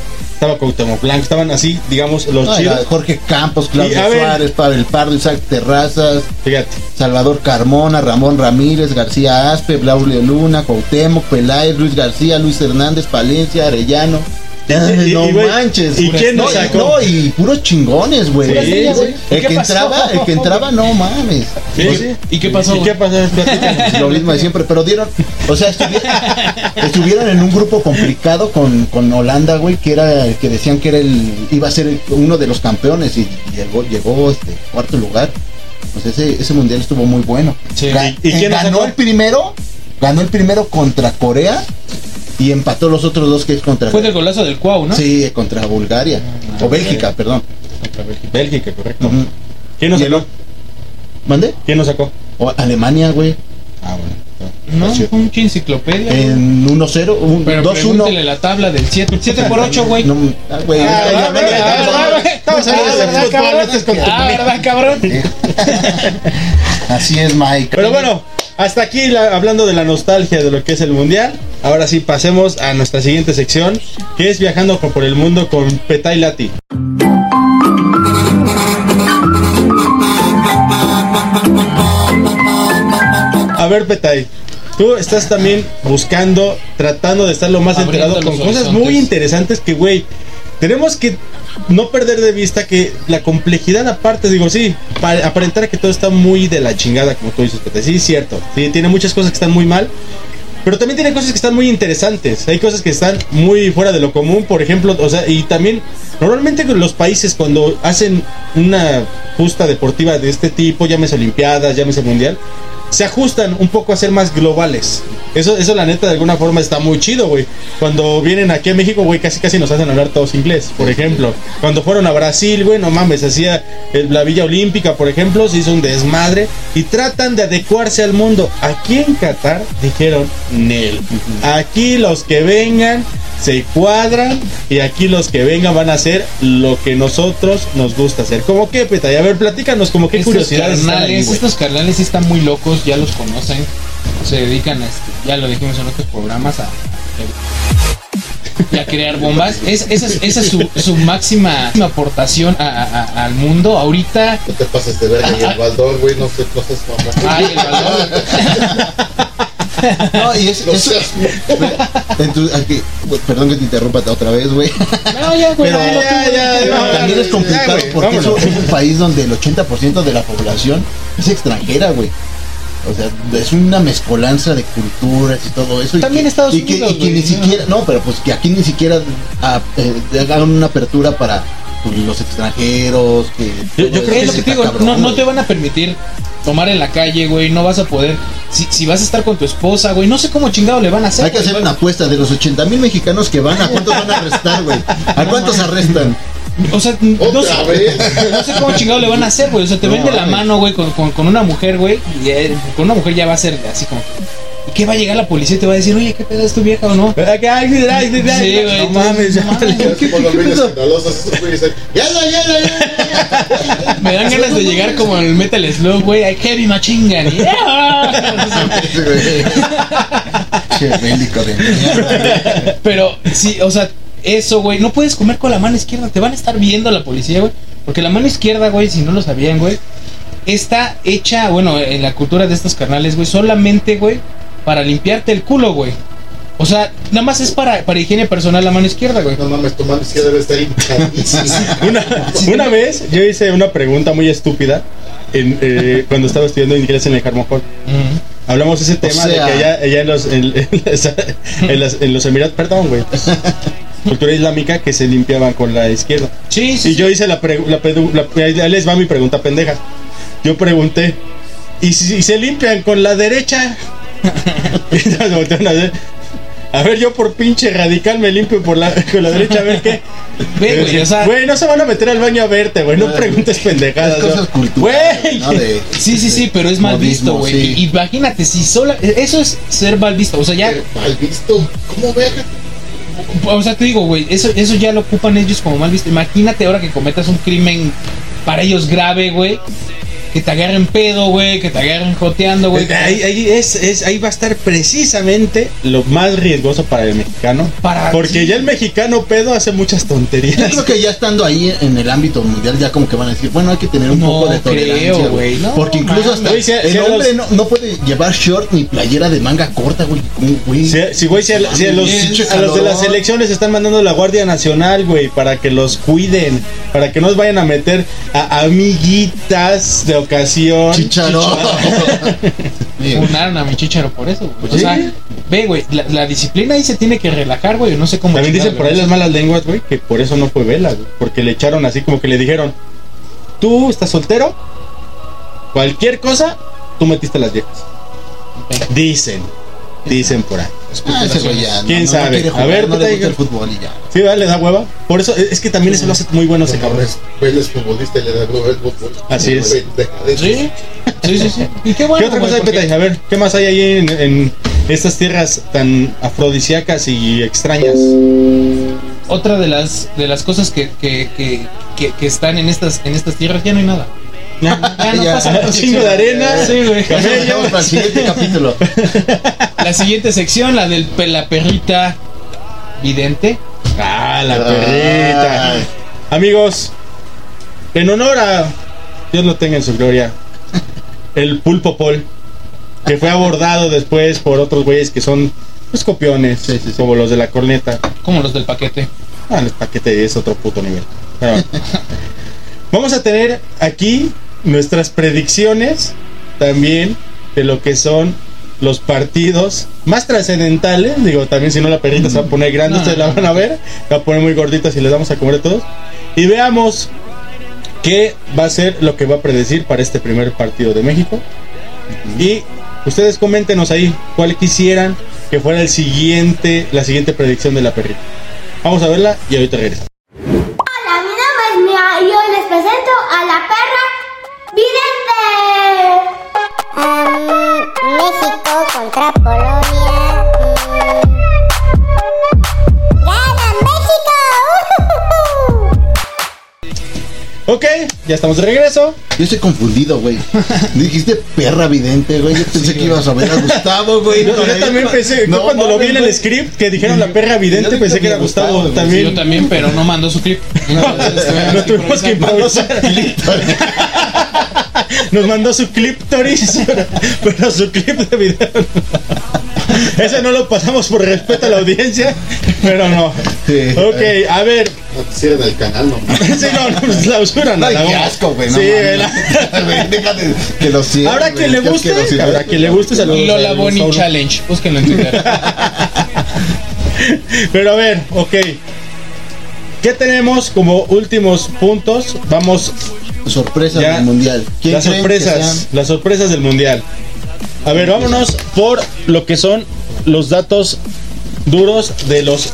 estaba Cuauhtémoc Blanco, estaban así, digamos, los No, chidos. Jorge Campos, Y, Claudio ver. Suárez, Pavel Pardo, Isaac Terrazas, Fíjate. Salvador Carmona, Ramón Ramírez, García Aspe, Blaulio Luna, Cuauhtémoc, Peláez, Luis García, Luis Hernández, Palencia, Arellano. Ay, no y, güey, manches. ¿y quién no, nos y- sacó? No, y puros chingones, güey. Sí, Sí, sí. ¿Y El que pasó? entraba, el que entraba, no mames. Sí, Pues, sí. ¿Y qué pasó? ¿Y qué pasó? Platícanos. Lo mismo de siempre, pero dieron, o sea, estuvieron, estuvieron en un grupo complicado con, con Holanda, güey, que era el que decían que era el, iba a ser el- uno de los campeones y llegó, llegó este cuarto lugar. Pues ese, ese mundial estuvo muy bueno. ¿Y- y quién ganó sacó? el primero, ganó el primero contra Corea y empató los otros dos que es contra Fue del golazo del Cuau, ¿no? Sí, contra Bulgaria o Bélgica, perdón. Bélgica, correcto. Ujú. ¿Quién nos sacó? ¿Mande? ¿Quién nos sacó? O Alemania, güey. Ah, bueno. No, fue un enciclopedia. En 1-0, un Pero 2-1. pregúntele la tabla del 7. 7 por 8, güey. No, ah, güey, Ah, Ah, ¿verdad, cabrón? Así es, Mike. Pero bueno, hasta aquí la- hablando de la nostalgia de lo que es el mundial. Ahora sí, pasemos a nuestra siguiente sección, que es viajando por el mundo con Petay Lati. A ver, Petay, tú estás también buscando, tratando de estar lo más Abriendo enterado con cosas horizontes. muy interesantes que, güey, tenemos que no perder de vista que la complejidad aparte, digo, sí, para aparentar que todo está muy de la chingada, como tú dices, Petay. Sí, cierto. Sí, tiene muchas cosas que están muy mal. Pero también tiene cosas que están muy interesantes. Hay cosas que están muy fuera de lo común, por ejemplo, o sea, y también normalmente los países cuando hacen una justa deportiva de este tipo, llámese olimpiadas, llámese mundial, se ajustan un poco a ser más globales. Eso, eso la neta de alguna forma está muy chido, güey. Cuando vienen aquí a México, güey, casi casi nos hacen hablar todos inglés, por ejemplo. Cuando fueron a Brasil, güey, no mames, hacía el- la Villa Olímpica, por ejemplo, se hizo un desmadre y tratan de adecuarse al mundo. Aquí en Qatar dijeron, Nel. Aquí los que vengan se cuadran y aquí los que vengan van a hacer lo que nosotros nos gusta hacer. ¿Cómo qué, Petay? A ver, platícanos, como qué Estos curiosidades están ahí, carnales, estos carnales están muy locos, ya los conocen. Se dedican a, este, ya lo dijimos en otros programas, a, a crear bombas. Es, esa es, esa es su, su máxima aportación a- a- a- al mundo. Ahorita, No te pases de verga y el baldor, güey, no sé, no sé ay, el valor. No, y es, No eso- seas- en tu- aquí, perdón que te interrumpa otra vez, güey. No, ya, güey, Pero ya, ya, ya, también es complicado porque eso es un país donde el 80% de la población es extranjera, güey. O sea, es una mezcolanza de culturas y todo eso. y También que- Estados y que, Unidos, y que ni siquiera, no, pero pues que aquí ni siquiera ah, eh, hagan una apertura para pues, los extranjeros. Que Yo- creo Es eso lo que te digo, cabrón, no, no te van a permitir tomar en la calle, güey. No vas a poder. Si, si vas a estar con tu esposa, güey, no sé cómo chingado le van a hacer. Hay que güey. hacer una apuesta de los 80 mil mexicanos que van, ¿a cuántos van a arrestar, güey? ¿A cuántos arrestan? O sea, no sé, vez. no sé cómo chingado le van a hacer, güey. O sea, te No ven de la mano, güey, con, con, con una mujer, güey. Y eh, con una mujer ya va a ser así como. ¿Y qué va a llegar la policía y te va a decir, oye, qué pedo es tu vieja o no? Ay, ay, ay, ay, ay, Sí, güey, No mames, ya no te- mames. Es como los niños escandalosos, esos güeyes dicen, ¡Yala, yala, yala! Me dan ganas de llegar como el Metal Slug, güey. Machine gun. Sí, güey. Che, bélico de mierda. Pero sí, o sea, eso, güey. No puedes comer con la mano izquierda. Te van a estar viendo la policía, güey. Porque la mano izquierda, güey, si no lo sabían, güey, está hecha, bueno, en la cultura de estos carnales, güey, solamente, güey, para limpiarte el culo, güey. O sea, nada más es para, para higiene personal la mano izquierda, güey. No mames, tu mano izquierda debe estar. Una, una vez yo hice una pregunta muy estúpida en, eh, cuando estaba estudiando inglés en el Carmojón. Hablamos de ese tema sea- de que allá, allá en, los, en, en las- en las- en los Emiratos, perdón, güey. Cultura islámica que se limpiaban con la izquierda. Sí, sí. Y yo hice la pregunta, ahí les va mi pregunta pendeja. Yo pregunté, ¿y si, si se limpian con la derecha? Y todos voltearon a ver. A ver, yo por pinche radical me limpio por la, con la derecha, a ver qué. Ve, güey, o sea- Güey, no se van a meter al baño a verte, güey. No preguntes pendejadas. Es cosas Güey. ¿no? De- Sí, sí, sí, pero es mal visto, güey. sí. Imagínate, si solo. Eso es ser mal visto. O sea, ya. Mal visto. ¿Cómo verga? O sea, te digo, güey, eso, eso ya lo ocupan ellos como mal visto. Imagínate ahora que cometas un crimen para ellos grave, güey. Que te agarren pedo, güey. Que te agarren joteando, güey. Ahí, ahí es, es- ahí va a estar precisamente lo más riesgoso para el mexicano. Para- porque sí. ya el mexicano pedo hace muchas Yo tonterías. creo que ya estando ahí en el ámbito mundial, ya como que van a decir, bueno, hay que tener un No poco de tolerancia, güey, no Porque incluso hasta si- el si hombre los- no, no puede llevar short ni playera de manga corta, güey. Si, si, güey, si a, si a los, Pinche a los de las elecciones están mandando la Guardia Nacional, güey, para que los cuiden, para que no vayan a meter a amiguitas de ocasión. Güey. Funaron a mi chicharo por eso, güey. O sea, ve, güey, la, la disciplina ahí se tiene que relajar, güey. No sé cómo. También dicen por ahí las malas lenguas, güey, que por eso no fue vela, güey, porque le echaron así como que le dijeron, tú estás soltero, cualquier cosa, tú metiste a las viejas. Dicen, dicen por ahí. Ah, ese güey ya. no- ¿Quién no sabe? quiere A ver, no le gusta el fútbol y ya. Sí, ¿verdad? le da hueva. Por eso, es que también eso lo hace muy bueno ese cabrón. es, él es futbolista y le da globo al fútbol. Así es. Sí, sí, sí. sí. Y qué bueno. ¿Qué otra cosa hay, Petay? A ver, ¿qué más hay ahí en, en estas tierras tan afrodisíacas y extrañas? Otra de las de las cosas que, que, que, que, que están en estas en estas tierras ya no hay nada. Ya no Ya. pasa nada. Un chingo de arena, Sí, güey. Eso lo dejamos para el siguiente capítulo. La siguiente sección, la del pe- la perrita vidente. Ah, la perrita. Ay. Amigos, en honor a Dios lo tenga en su gloria, el pulpo pol, que fue abordado después por otros güeyes que son pues, copiones, Sí, sí, sí. como los de la corneta. Como los del paquete. Ah, el paquete es otro puto nivel. Pero. Vamos a tener aquí nuestras predicciones también de lo que son los partidos más trascendentales. Digo, también si no la perrita se va a poner grande, ustedes la van a ver. Se va a poner muy gordita si les damos a comer a todos. Y veamos qué va a ser lo que va a predecir para este primer partido de México. Y ustedes coméntenos ahí cuál quisieran que fuera el siguiente, la siguiente predicción de la perrita. Vamos a verla y ahorita regresamos. Vidente. México contra Polonia. ¡Gana México! Ok, ya estamos de regreso. Yo estoy confundido, güey. Dijiste perra vidente, güey. Yo pensé que ibas a ver a Gustavo, güey. Yo, yo también pensé, yo No, cuando lo vi en el script que dijeron la perra vidente, pensé que era Gustavo, Gustavo, también. Yo también, pero no mandó su clip. Nos tuvimos que improvisar. Nos mandó su clip Toris, pero, pero su clip de video. no. Ese no lo pasamos por respeto a la audiencia, pero no. Sí. Ok, a ver. No te cierran el canal, no. Sí, no, no, pues clausuran la qué asco, güey. no Sí, la- Déjate que lo. Habrá quien le guste, habrá quien le guste, saludos. Lola Bonnie. Challenge. Búsquenlo en Twitter. Pero a ver, ok. ¿Qué tenemos como últimos puntos? Vamos Sorpresa Ya. del mundial. ¿Quién las sorpresas, sean? las sorpresas del mundial. A ver, vámonos por lo que son los datos duros de los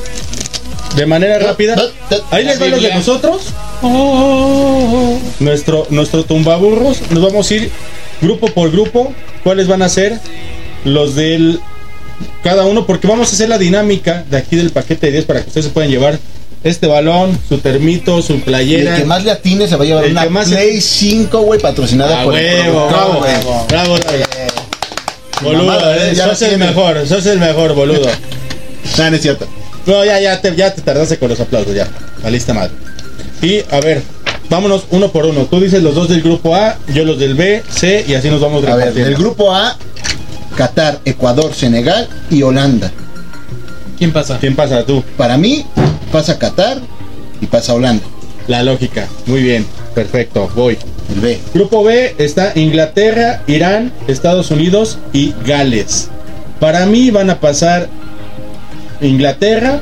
de manera rápida. Ahí les van los de nosotros. Nuestro nuestro tumbaburros. Nos vamos a ir grupo por grupo. ¿Cuáles van a ser los del cada uno? Porque vamos a hacer la dinámica de aquí del paquete de 10 para que ustedes se puedan llevar este balón, su termito, su Y playera. el que más le atine se va a llevar El una que más- Play 5, güey, patrocinada Ah, por el huevo, productor, bravo, bravo, bravo. Boludo, eh, ya sos el tiene. mejor, sos el mejor, boludo. No, no es cierto. No, ya, ya te, ya te tardaste con los aplausos, ya. Valiste mal. Y a ver, vámonos uno por uno. Tú dices los dos del grupo A, yo los del B, C y así nos vamos A ver, del grupo A, Qatar, Ecuador, Senegal y Holanda. ¿Quién pasa? ¿Quién pasa tú? Para mí, pasa Qatar y pasa Holanda. La lógica. Muy bien, perfecto, voy. El B. Grupo B está Inglaterra, Irán, Estados Unidos y Gales. Para mí van a pasar Inglaterra,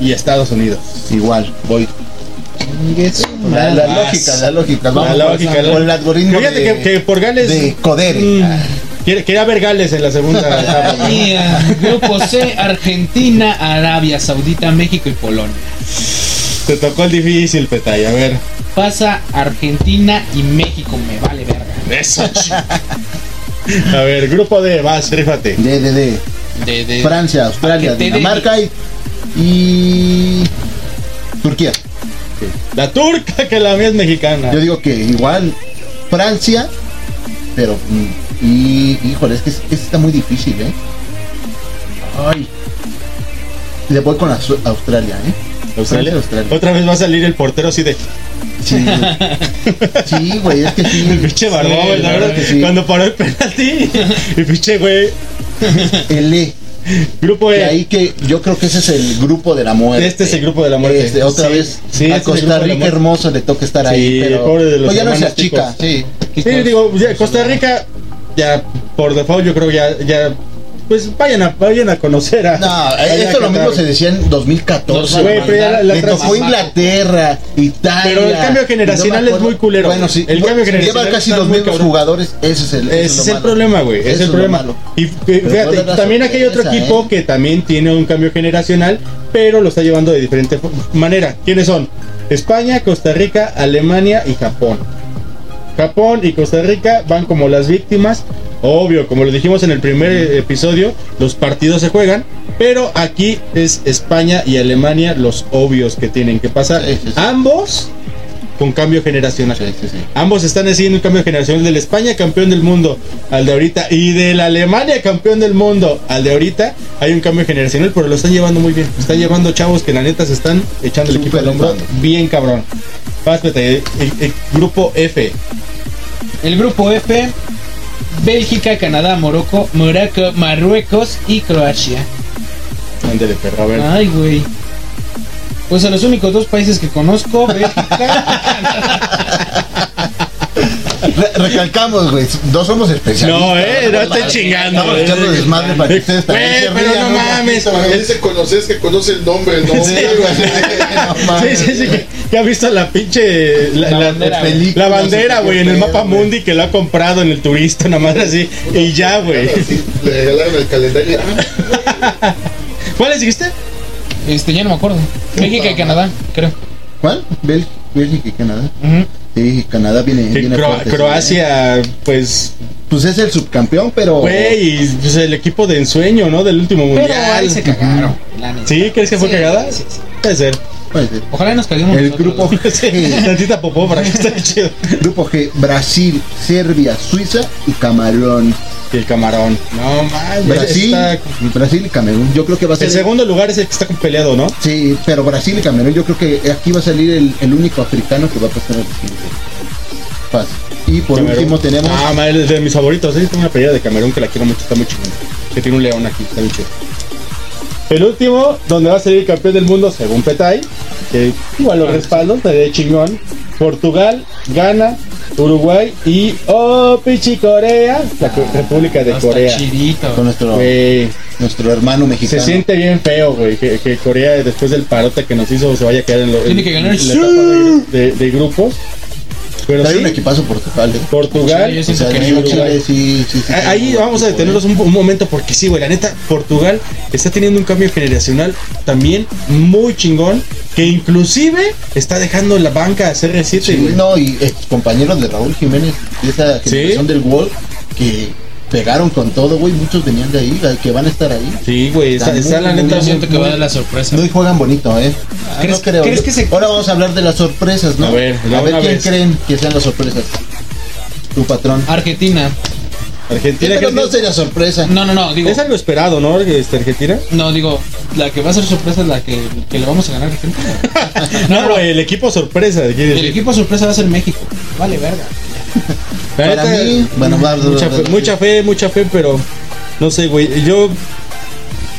y Estados Unidos. Igual, voy. La, la lógica, la lógica. Vamos La lógica, la- el algoritmo Fíjate de, que, que por Gales. de Codere. Mm, quería ver Gales en la segunda etapa. Y, eh, grupo C, Argentina, Arabia Saudita, México y Polonia. Te tocó el difícil, Petay. A ver. Pasa Argentina y México, me vale verga. Eso. A ver, grupo D, vas, rífate. De, de, de. De, de- Francia, Australia, Dinamarca y, y Turquía. La turca, que la mía es mexicana. Yo digo que igual Francia, pero mm, y híjole, es que es- que está muy difícil, ¿eh? Ay. Le voy con Aus- Australia, ¿eh? Australia. Australia. Otra vez va a salir el portero así de. Sí, sí, güey, es que sí. El pinche barbón, Sí, la la verdad. que sí. Cuando paró el penalti. Y pinche, güey. El E. Grupo De E. ahí que yo creo que ese es el grupo de la muerte. Este es el grupo de la muerte. Este, otra Sí, vez sí, este a es el grupo Costa Rica hermoso le toca estar Sí, ahí, pero pobre de los pues ya no achica, ticos. sí. Sí, digo, ya, Costa Rica, ya por default, yo creo ya, ya, pues vayan a, vayan a conocer a. No, vayan esto a lo mismo se decía en 2014. Güey, pero ya la- la le tocó Inglaterra, Italia. Pero el cambio generacional no es muy culero. Bueno, sí. El cambio generacional Lleva casi está los muy mismos cabrón. jugadores. Ese es el, Ese es el problema, güey. Ese es el problema. Y puede fíjate, también aquí hay otro equipo ¿eh? que también tiene un cambio generacional, pero lo está llevando de diferente manera. ¿Quiénes son? España, Costa Rica, Alemania y Japón. Japón y Costa Rica van como las víctimas. Obvio, como lo dijimos en el primer eh, episodio, los partidos se juegan, pero aquí es España y Alemania los obvios que tienen que pasar. Sí, sí, sí. Ambos con cambio generacional. Ambos están haciendo un cambio generacional del España campeón del mundo al de ahorita y de la Alemania campeón del mundo al de ahorita. Hay un cambio generacional, pero lo están llevando muy bien. Están llevando chavos que la neta se están echando el equipo al hombro bien cabrón. Pásate, el, el grupo F. El grupo F, Bélgica, Canadá, Morocco, Morocco, Marruecos y Croacia. Ándale, perro, a ver. Ay, güey. Pues a los únicos dos países que conozco, Bélgica. Re- recalcamos, güey. No somos especialistas. No, eh, no estén chingando. Estamos eh. echando desmadre para que ustedes Güey, también se pero no un mames. Cuando dice conoces que conoce el nombre, ¿no? Sí, Sí, mames. sí, sí, que, que ha visto la pinche. La, La la- bandera, la güey. bandera, güey, en el mapa mundi que lo ha comprado en el turista, nada más así. Y ya, güey. Le regalaron el calendario. Ah, ¿Cuáles dijiste? Este, ya no me acuerdo. Bélgica y Canadá, creo. ¿Cuál? Bélgica y Canadá. Sí, Canadá viene, viene Cro- fuerte, sí, ¿eh? Croacia, pues, Pues es el subcampeón, pero. güey, pues, el equipo de ensueño, ¿no? Del último Pero mundial. ahí se cagaron. la neta. ¿Sí? ¿Crees que fue Sí, cagada? sí, sí. Puede ser. Puede ser. Ojalá nos caguemos El grupo. Sí, G. tantita popó para que esté chido. Grupo G. Brasil, Serbia, Suiza y Camarón. Y el camarón. No mames. Brasil, está- Brasil y Camerún. Yo creo que va a ser. El segundo lugar es el que está peleado, ¿no? Sí, pero Brasil y Camerún. Yo creo que aquí va a salir el, el único africano que va a pasar al siguiente. Fácil. Y por Camerún. último tenemos. Ah, madre, es de mis favoritos. Sí, tengo una pelea de Camerún que la quiero mucho, está muy chingona. Que tiene un león aquí, está muy chido. El último, donde va a salir campeón del mundo, según Petay, que igual lo respaldo, de chingón. Portugal, Ghana, Uruguay y oh, Pichi Corea, la Co- República de Corea. chidito. Con nuestro, Güey, nuestro hermano se mexicano. siente bien feo, güey, que, que Corea después del parote que nos hizo se vaya a quedar en, lo, Tiene en- que ganar. en la etapa de, de- de grupos. Pero sí, un equipazo Portugal, ¿eh? Portugal, Sí, O sea, que Chile, sí, Ah, Ahí vamos a detenernos un, un momento porque sí, güey. La neta, Portugal está teniendo un cambio generacional también muy chingón. Que inclusive está dejando la banca a CR7, Sí, güey. no, y ex compañeros de Raúl Jiménez, de esa generación del Wall, que pegaron con todo, güey. Muchos venían de ahí, que van a estar ahí. Sí, güey. Está muy, la muy neta. Yo siento que va a dar la sorpresa. No, y juegan bonito, ¿eh? Ah, ¿Crees- no creo. crees que se- Ahora vamos a hablar de las sorpresas, ¿no? A ver, de a ver quién vez. creen que sean las sorpresas. Tu patrón. Argentina. Argentina. Pero no es, sería sorpresa. No, no, no, digo. es algo esperado, ¿no? Este, Argentina. No, digo, la que va a ser sorpresa es la que, que le vamos a ganar a Argentina. No, güey, el equipo sorpresa. El decir. equipo sorpresa va a ser México. Vale, verga. Para mí, bueno, va- mucha, va- fe, mucha fe, mucha fe, pero no sé, güey. Yo,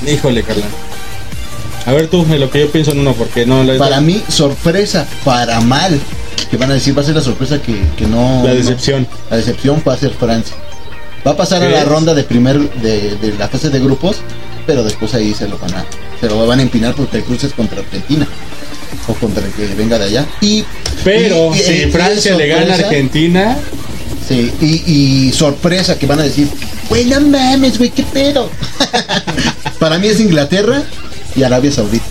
híjole, Carla. A ver tú, en lo que yo pienso en uno, porque no. La, Para mí, sorpresa, para mal. Que van a decir, va a ser la sorpresa que, que no. la no- decepción. la decepción va a ser Francia. Va a pasar a la ronda de primer de, de la fase de grupos, pero después ahí se lo van a pero van a empinar porque el cruce es contra Argentina o contra el que venga de allá. Y Pero y- y- si Francia le gana a Argentina, Sí, y, y sorpresa que van a decir, güey, no mames, güey, qué pedo. Para mí es Inglaterra y Arabia Saudita.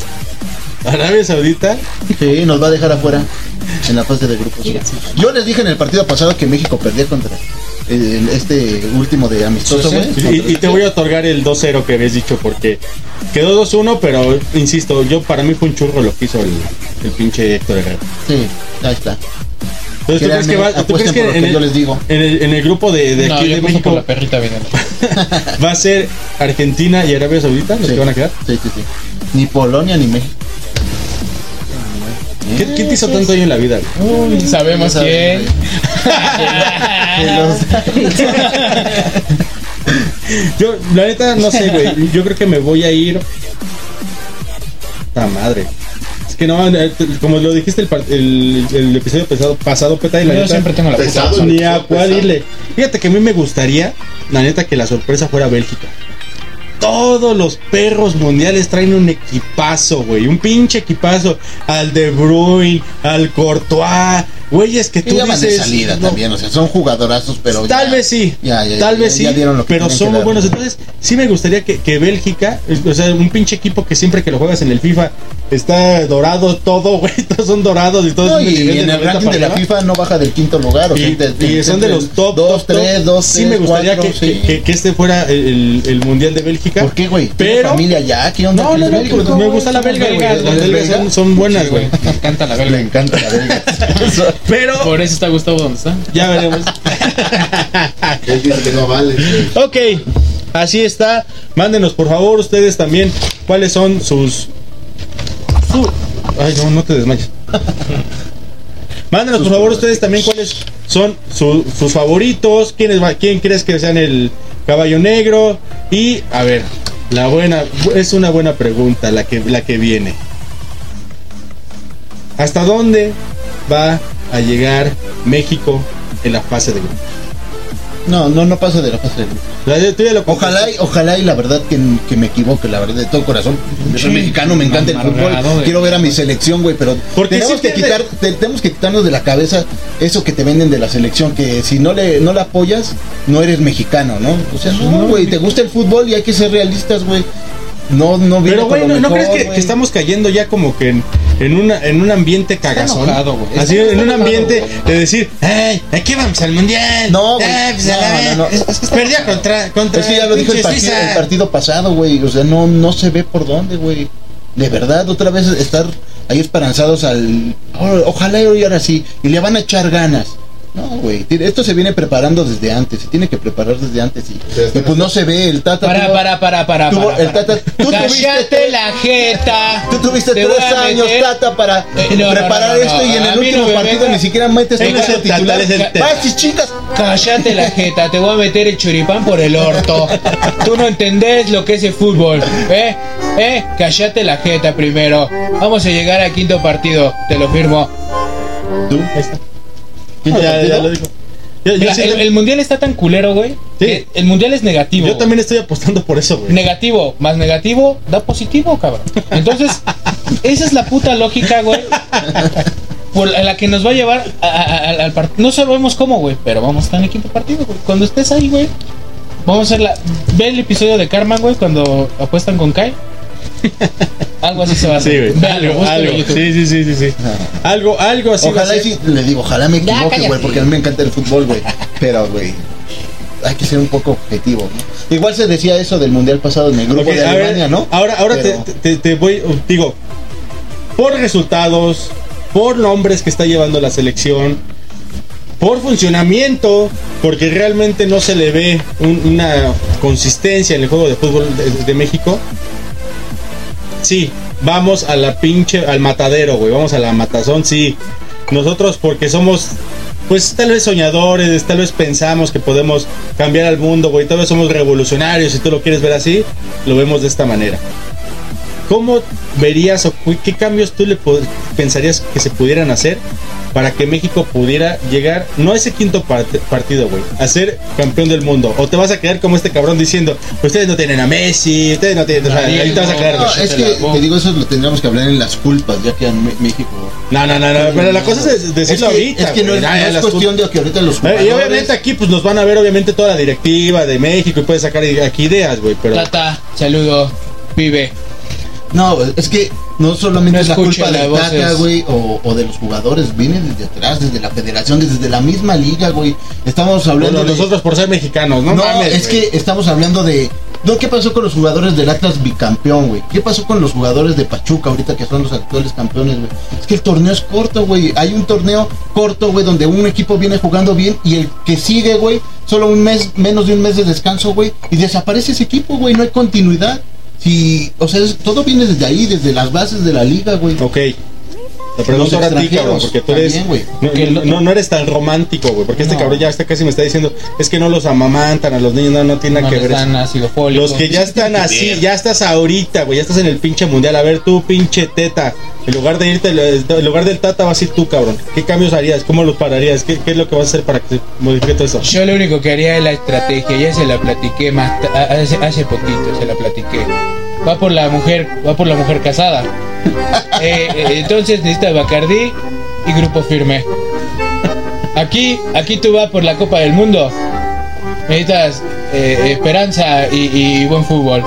Arabia Saudita, Sí, nos va a dejar afuera en la fase de grupos. Yo les dije en el partido pasado que México perdía contra el- este último de amistoso, güey. y, y te voy a otorgar el 2-0 que habías dicho porque quedó 2-1, pero insisto, yo para mí fue un churro lo que hizo el, el pinche Héctor Herrera. Sí, ahí está. Entonces, ¿tú crees que, va, ¿tú crees que en, que el, yo les digo. en el- en el grupo de, de No, aquí yo de México la perrita va a ser Argentina y Arabia Saudita los Sí. que van a quedar? Sí, sí, sí. Ni Polonia ni México. ¿Qué, quién te hizo tanto daño en la vida? güey? Uy, sabemos quién. Yo, la neta, no sé, güey. Yo creo que me voy a ir. ¡Ta madre! Es que no, como lo dijiste el, par- el, el episodio pasado, pasado Peta, y la Yo neta, siempre tengo la Pesado. ni a cuál irle. Fíjate que a mí me gustaría, la neta, que la sorpresa fuera Bélgica. Todos los perros mundiales traen un equipazo, güey. Un pinche equipazo. Al De Bruyne, al Courtois. Güeyes que Y tú ya van de dices. salida no, también, o sea, son jugadorazos, pero Tal ya- vez sí. ya, ya, tal ya, vez ya sí. dieron lo que pero somos dar. buenos. Entonces, sí me gustaría que, que Bélgica, o sea, un pinche equipo que siempre que lo juegas en el FIFA está dorado todo, güey. Todos son dorados y todos No, son y en el 90 ranking de la. FIFA no baja del quinto lugar. O sea, Y, y son de los top 2, 3, 2, Sí me gustaría que, que- que- que este fuera el, el mundial de Bélgica. ¿Por qué, güey? ¿Tienes Pero familia allá? ¿Qué onda? no, no, no, ¿Tienes porque belga? me gusta la belga, güey. Las belgas ¿Belga? son, son buenas, Sí, güey. Me encanta la Me verga. encanta la belga. Pero Por eso está Gustavo donde está. ya veremos. Él dice que no vale. Ok, así está. Mándenos por favor ustedes también cuáles son sus... su- Ay, no, no te desmayes. Mándenos por favor ustedes también cuáles son su- sus favoritos, quiénes va- quién crees que sean el caballo negro y a ver, la buena es una buena pregunta la que la que viene. ¿Hasta dónde va a llegar México en la fase de grupos? No, no, no pasa de la fase de grupo. Ojalá y, ojalá y la verdad que, que me equivoque, la verdad, de todo corazón. Yo soy mexicano, me encanta el fútbol, quiero ver a mi selección, güey, pero Porque tenemos que quitar, te- tenemos que quitarnos de la cabeza eso que te venden de la selección, que si no le no la apoyas, no eres mexicano, ¿no? O sea, no, güey, te gusta el fútbol y hay que ser realistas, güey. No, no Pero güey, ¿no, crees que, güey. que estamos cayendo ya como que en, en, una, en un ambiente cagazón? güey. Así, en un ambiente de decir, ¡ay! Aquí vamos al mundial. No, güey. Ay, pues No, contra, contra Es que ya lo dijo partido- el partido pasado, güey. O sea, no, no se ve por dónde, güey. De verdad, otra vez estar ahí esperanzados al. "Oh, ojalá y ahora sí. Y le van a echar ganas. No, güey. Esto se viene preparando desde antes. Se tiene que preparar desde antes. Y, y pues no se ve. El Tata. Para, tuvo- para, para, para. tuvo- para, el. Tata. Tú tuviste, Cállate la jeta. tú tuviste Te tres años, Tata, para Eh, no, preparar no, no, esto. y en el último partido ni siquiera metes el Tata, titular. Vas, y chicas. Cállate la jeta, te voy a meter el choripán por el orto. Tú no entendés lo que es el fútbol, ¿eh? ¿Eh? Cállate la jeta primero. Vamos a llegar al quinto partido, te lo firmo. ¿Tú? ¿Quinto Ya, ya lo dijo. Yo, yo Mira, sí el, le- el mundial está tan culero, güey. Sí. El mundial es negativo. yo también estoy apostando por eso, güey. Negativo más negativo da positivo, cabrón. Entonces, esa es la puta lógica, güey. Por la que nos va a llevar a- a- a- al partido. No sabemos cómo, güey, pero vamos a estar en el quinto partido, güey. Cuando estés ahí, güey, vamos a hacer la. Ve el episodio de Carman, güey, cuando apuestan con Kai. Algo así se va a Sí, hacer. güey. Algo, algo. en YouTube. Sí, sí, sí, sí, sí. Algo, algo así. va a Ojalá y ser. sí, le digo, ojalá me equivoque, güey, porque a mí me encanta el fútbol, güey. Pero, güey, hay que ser un poco objetivo, ¿no? Igual se decía eso del mundial pasado en el grupo de a ver, Alemania, ¿no? Ahora, ahora Pero- te, te- te voy, digo, por resultados, por nombres que está llevando la selección, por funcionamiento, porque realmente no se le ve un- una consistencia en el juego de fútbol de, de México. Sí, vamos a la pinche, al matadero, güey, vamos a la matazón, sí. Nosotros porque somos, pues tal vez soñadores, tal vez pensamos que podemos cambiar al mundo, güey, tal vez somos revolucionarios, si tú lo quieres ver así, lo vemos de esta manera. ¿Cómo verías o qué cambios tú le pensarías que se pudieran hacer para que México pudiera llegar, no a ese quinto parte- partido, güey, a ser campeón del mundo. O te vas a quedar como este cabrón diciendo, ustedes no tienen a Messi, ustedes no tienen... O sea, ahí te vas a quedar, No, es que te digo, eso lo tendríamos que hablar en las culpas, ya que en México. No, no, no, no, pero la cosa es decirlo es que, ahorita. Es que no no ya es cuestión de que ahorita los Eh, jugadores. Y obviamente aquí pues nos van a ver obviamente toda la directiva de México y puede sacar aquí ideas, güey, pero Tata, saludo, pibe. No, es que no solamente No es la culpa del Tata, güey, o, o de los jugadores, viene desde atrás, desde la federación, desde la misma liga, güey. Estamos hablando bueno, de... nosotros por ser mexicanos, no, No, mames, es que estamos hablando de... No, ¿qué pasó con los jugadores del Atlas bicampeón, güey? ¿Qué pasó con los jugadores de Pachuca ahorita que son los actuales campeones, güey? Es que el torneo es corto, güey. Hay un torneo corto, güey, donde un equipo viene jugando bien y el que sigue, güey, solo un mes, menos de un mes de descanso, güey, y desaparece ese equipo, güey. No hay continuidad. Si, o sea, es- todo viene desde ahí, desde las bases de la liga, güey. Ok. Te pregunto ahora a ti, cabrón, porque tú eres. también, no, no, no- no eres tan romántico, güey. Porque este No. cabrón ya está casi me está diciendo, es que no los amamantan a los niños, no, no tiene nada No que les ver. dan ácido fólico. Los que ya están así, ya estás ahorita, güey, ya estás en el pinche mundial. A ver, tú, pinche teta. En lugar de irte, en lugar del tata vas a ir tú, cabrón. ¿Qué cambios harías? ¿Cómo los pararías? ¿Qué, qué es lo que vas a hacer para que se modifique todo eso? Yo lo único que haría es la estrategia, ya se la platiqué más hace, hace poquito, se la platiqué. Va por la mujer, va por la mujer casada. Eh, eh, entonces necesita Bacardí y grupo firme. Aquí, aquí tú vas por la Copa del Mundo. Necesitas eh, esperanza y, y buen fútbol.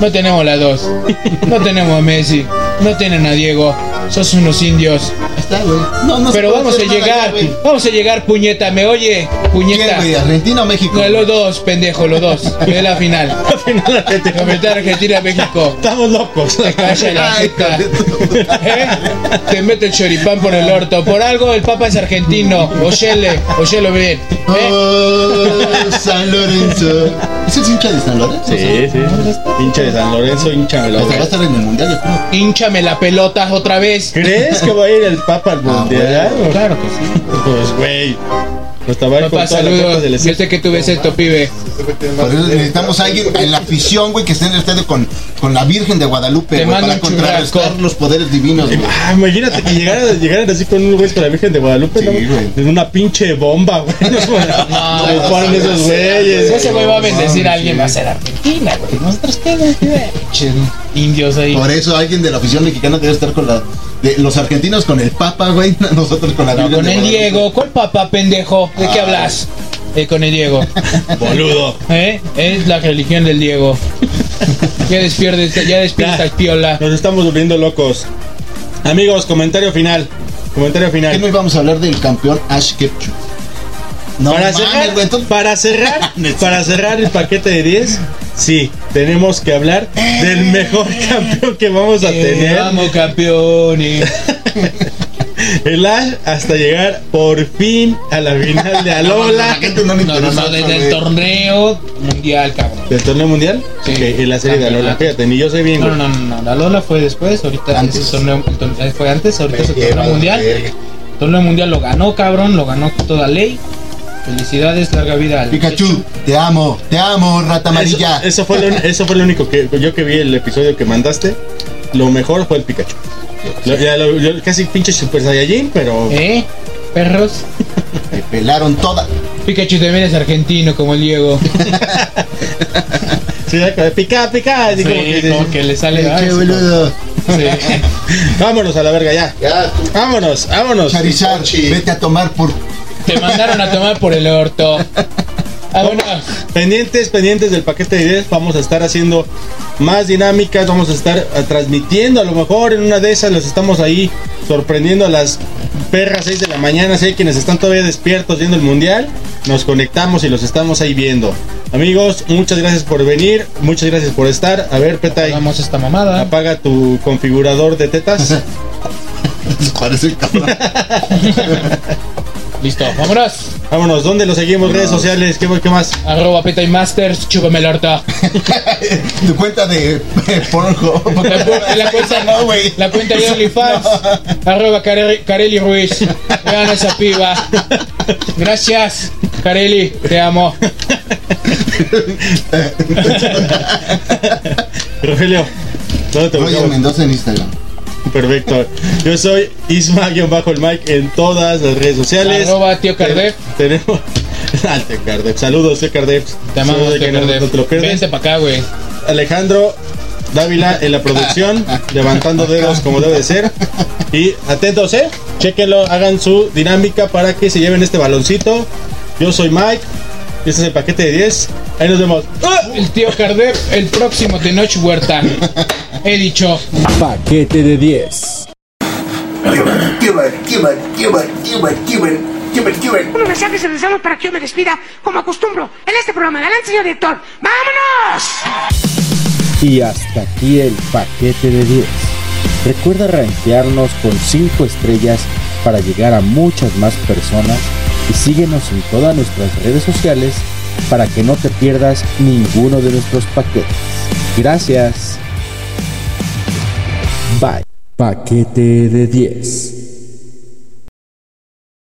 No tenemos las dos. No tenemos a Messi. No tienen a Diego. Sos unos indios. Está, güey. No, no se Pero vamos a llegar. Vamos a llegar, puñeta. ¿Me oye? ¿Quién, Puñeta. güey? ¿Argentina o México? No, los dos, pendejo, los dos. Es la final. Al final, Argentina. La final Argentina-México. Estamos locos. Te calla la jeta. ¿Eh? Te mete el choripán por el orto. Por algo el papa es argentino. Oyele, oyelo bien. ¿eh? Oh, San Lorenzo. ¿Es el hincha de San Lorenzo? Sí, sí. Hincha de San Lorenzo, hincha de Hasta va a estar en el mundial, yo Hinchame la pelota otra vez. ¿Crees que va a ir el Papa al mundial? güey, Claro que sí. Pues, güey. Pues te va a ir Papá, con la saludos. del Yo sé que tú ves esto, pibe. Por eso necesitamos a alguien en la afición, güey, que esté en el estadio con, con la Virgen de Guadalupe, Te güey, para contrarrestar los poderes divinos, güey. Ah, imagínate que llegaran, llegaran así con un güey con la Virgen de Guadalupe, Sí, ¿no? güey. En una pinche bomba, güey. No, le ponen esos Si güeyes. ese güey va a bendecir a alguien, va a ser Argentina, güey. Nosotros qué, güey. Indios ahí. Por eso alguien de la afición mexicana debe estar con la. De, los argentinos con el Papa, güey. Nosotros con la No, Virgen con de el Guadalupe. Diego. ¿Cuál papá, pendejo? ¿De qué Ah. hablas? Eh, con el Diego. Boludo. ¿Eh? Es la religión del Diego. Ya despierta, ya piola. Nos estamos volviendo locos. Amigos, comentario final. Comentario ¿Qué no final. íbamos a hablar del campeón Ash Ketchum? No Para mames, cerrar, güey, entonces- para cerrar, para cerrar el paquete de 10, sí, tenemos que hablar del mejor campeón que vamos a Eh, tener. vamos, campeones. El Ash hasta llegar por fin a la final de La Alola gente no No, no, no, desde el torneo mundial, cabrón. del torneo mundial. Sí. En la serie de Alola. Fíjate, ni yo sé bien, No, no, no, no, la Lola fue después, ahorita Antes. el torneo- fue antes, ahorita es el torneo mundial. El torneo mundial lo ganó, cabrón, lo ganó toda ley. Felicidades, larga vida Pikachu, te amo, te amo, rata amarilla. Eso, eso fue lo, eso fue lo único que yo que vi el episodio que mandaste. Lo mejor fue el Pikachu. Lo- ya lo- yo casi pinche Super Saiyajin, pero ¿Eh? Perros. Me pelaron toda. Pikachu también es argentino como el Diego. sí, pica, pica. así Sí, como que- como que le sale. Qué boludo. sí. Vámonos a la verga ya. Ya, tú. Vámonos, vámonos. Charizard, vete a tomar por. Te mandaron a tomar por el orto. Vámonos. Pendientes, pendientes del paquete de ideas. Vamos a estar haciendo más dinámicas. Vamos a estar eh, transmitiendo. A lo mejor en una de esas los estamos ahí sorprendiendo a las perras 6 de la mañana. Si hay quienes están todavía despiertos viendo el mundial, nos conectamos y los estamos ahí viendo. Amigos, muchas gracias por venir. Muchas gracias por estar. A ver, Petay, Hagamos esta mamada. apaga tu configurador de tetas. Parece el cabrón. Listo, vámonos. Vámonos, ¿dónde lo seguimos? Redes sociales, ¿qué, qué más? Arroba Peta y Masters, chúpame el orto. tu cuenta de Pornhub. La, la cuenta, no, güey. la cuenta de OnlyFans. Arroba Care- Carelli Ruiz. Vean esa piba. Gracias, Carelli. Te amo. Rogelio, ¿dónde te buscamos? Mendoza en Instagram. Perfecto. Yo soy Isma-bajo el mic en todas las redes sociales. Arroba tío Cardef. Tenemos. Al tío Cardef. Saludos, tío Cardef. Te amamos, tío Cardef. no te lo. Vente para acá, güey. Alejandro Dávila en la producción, levantando dedos como debe de ser. Y atentos, eh. Chequenlo, hagan su dinámica para que se lleven este baloncito. Yo soy Mike. Este es el paquete de 10. Ahí nos vemos. El tío Cardef, el próximo Tenoch Huerta. He dicho. Paquete de 10. Unos mensajes se deseamos para que yo me despida, como acostumbro, en este programa. Adelante, señor director. ¡Vámonos! Y hasta aquí el paquete de 10. Recuerda rankearnos con 5 estrellas para llegar a muchas más personas y síguenos en todas nuestras redes sociales para que no te pierdas ninguno de nuestros paquetes. Gracias. Bye. Paquete de 10.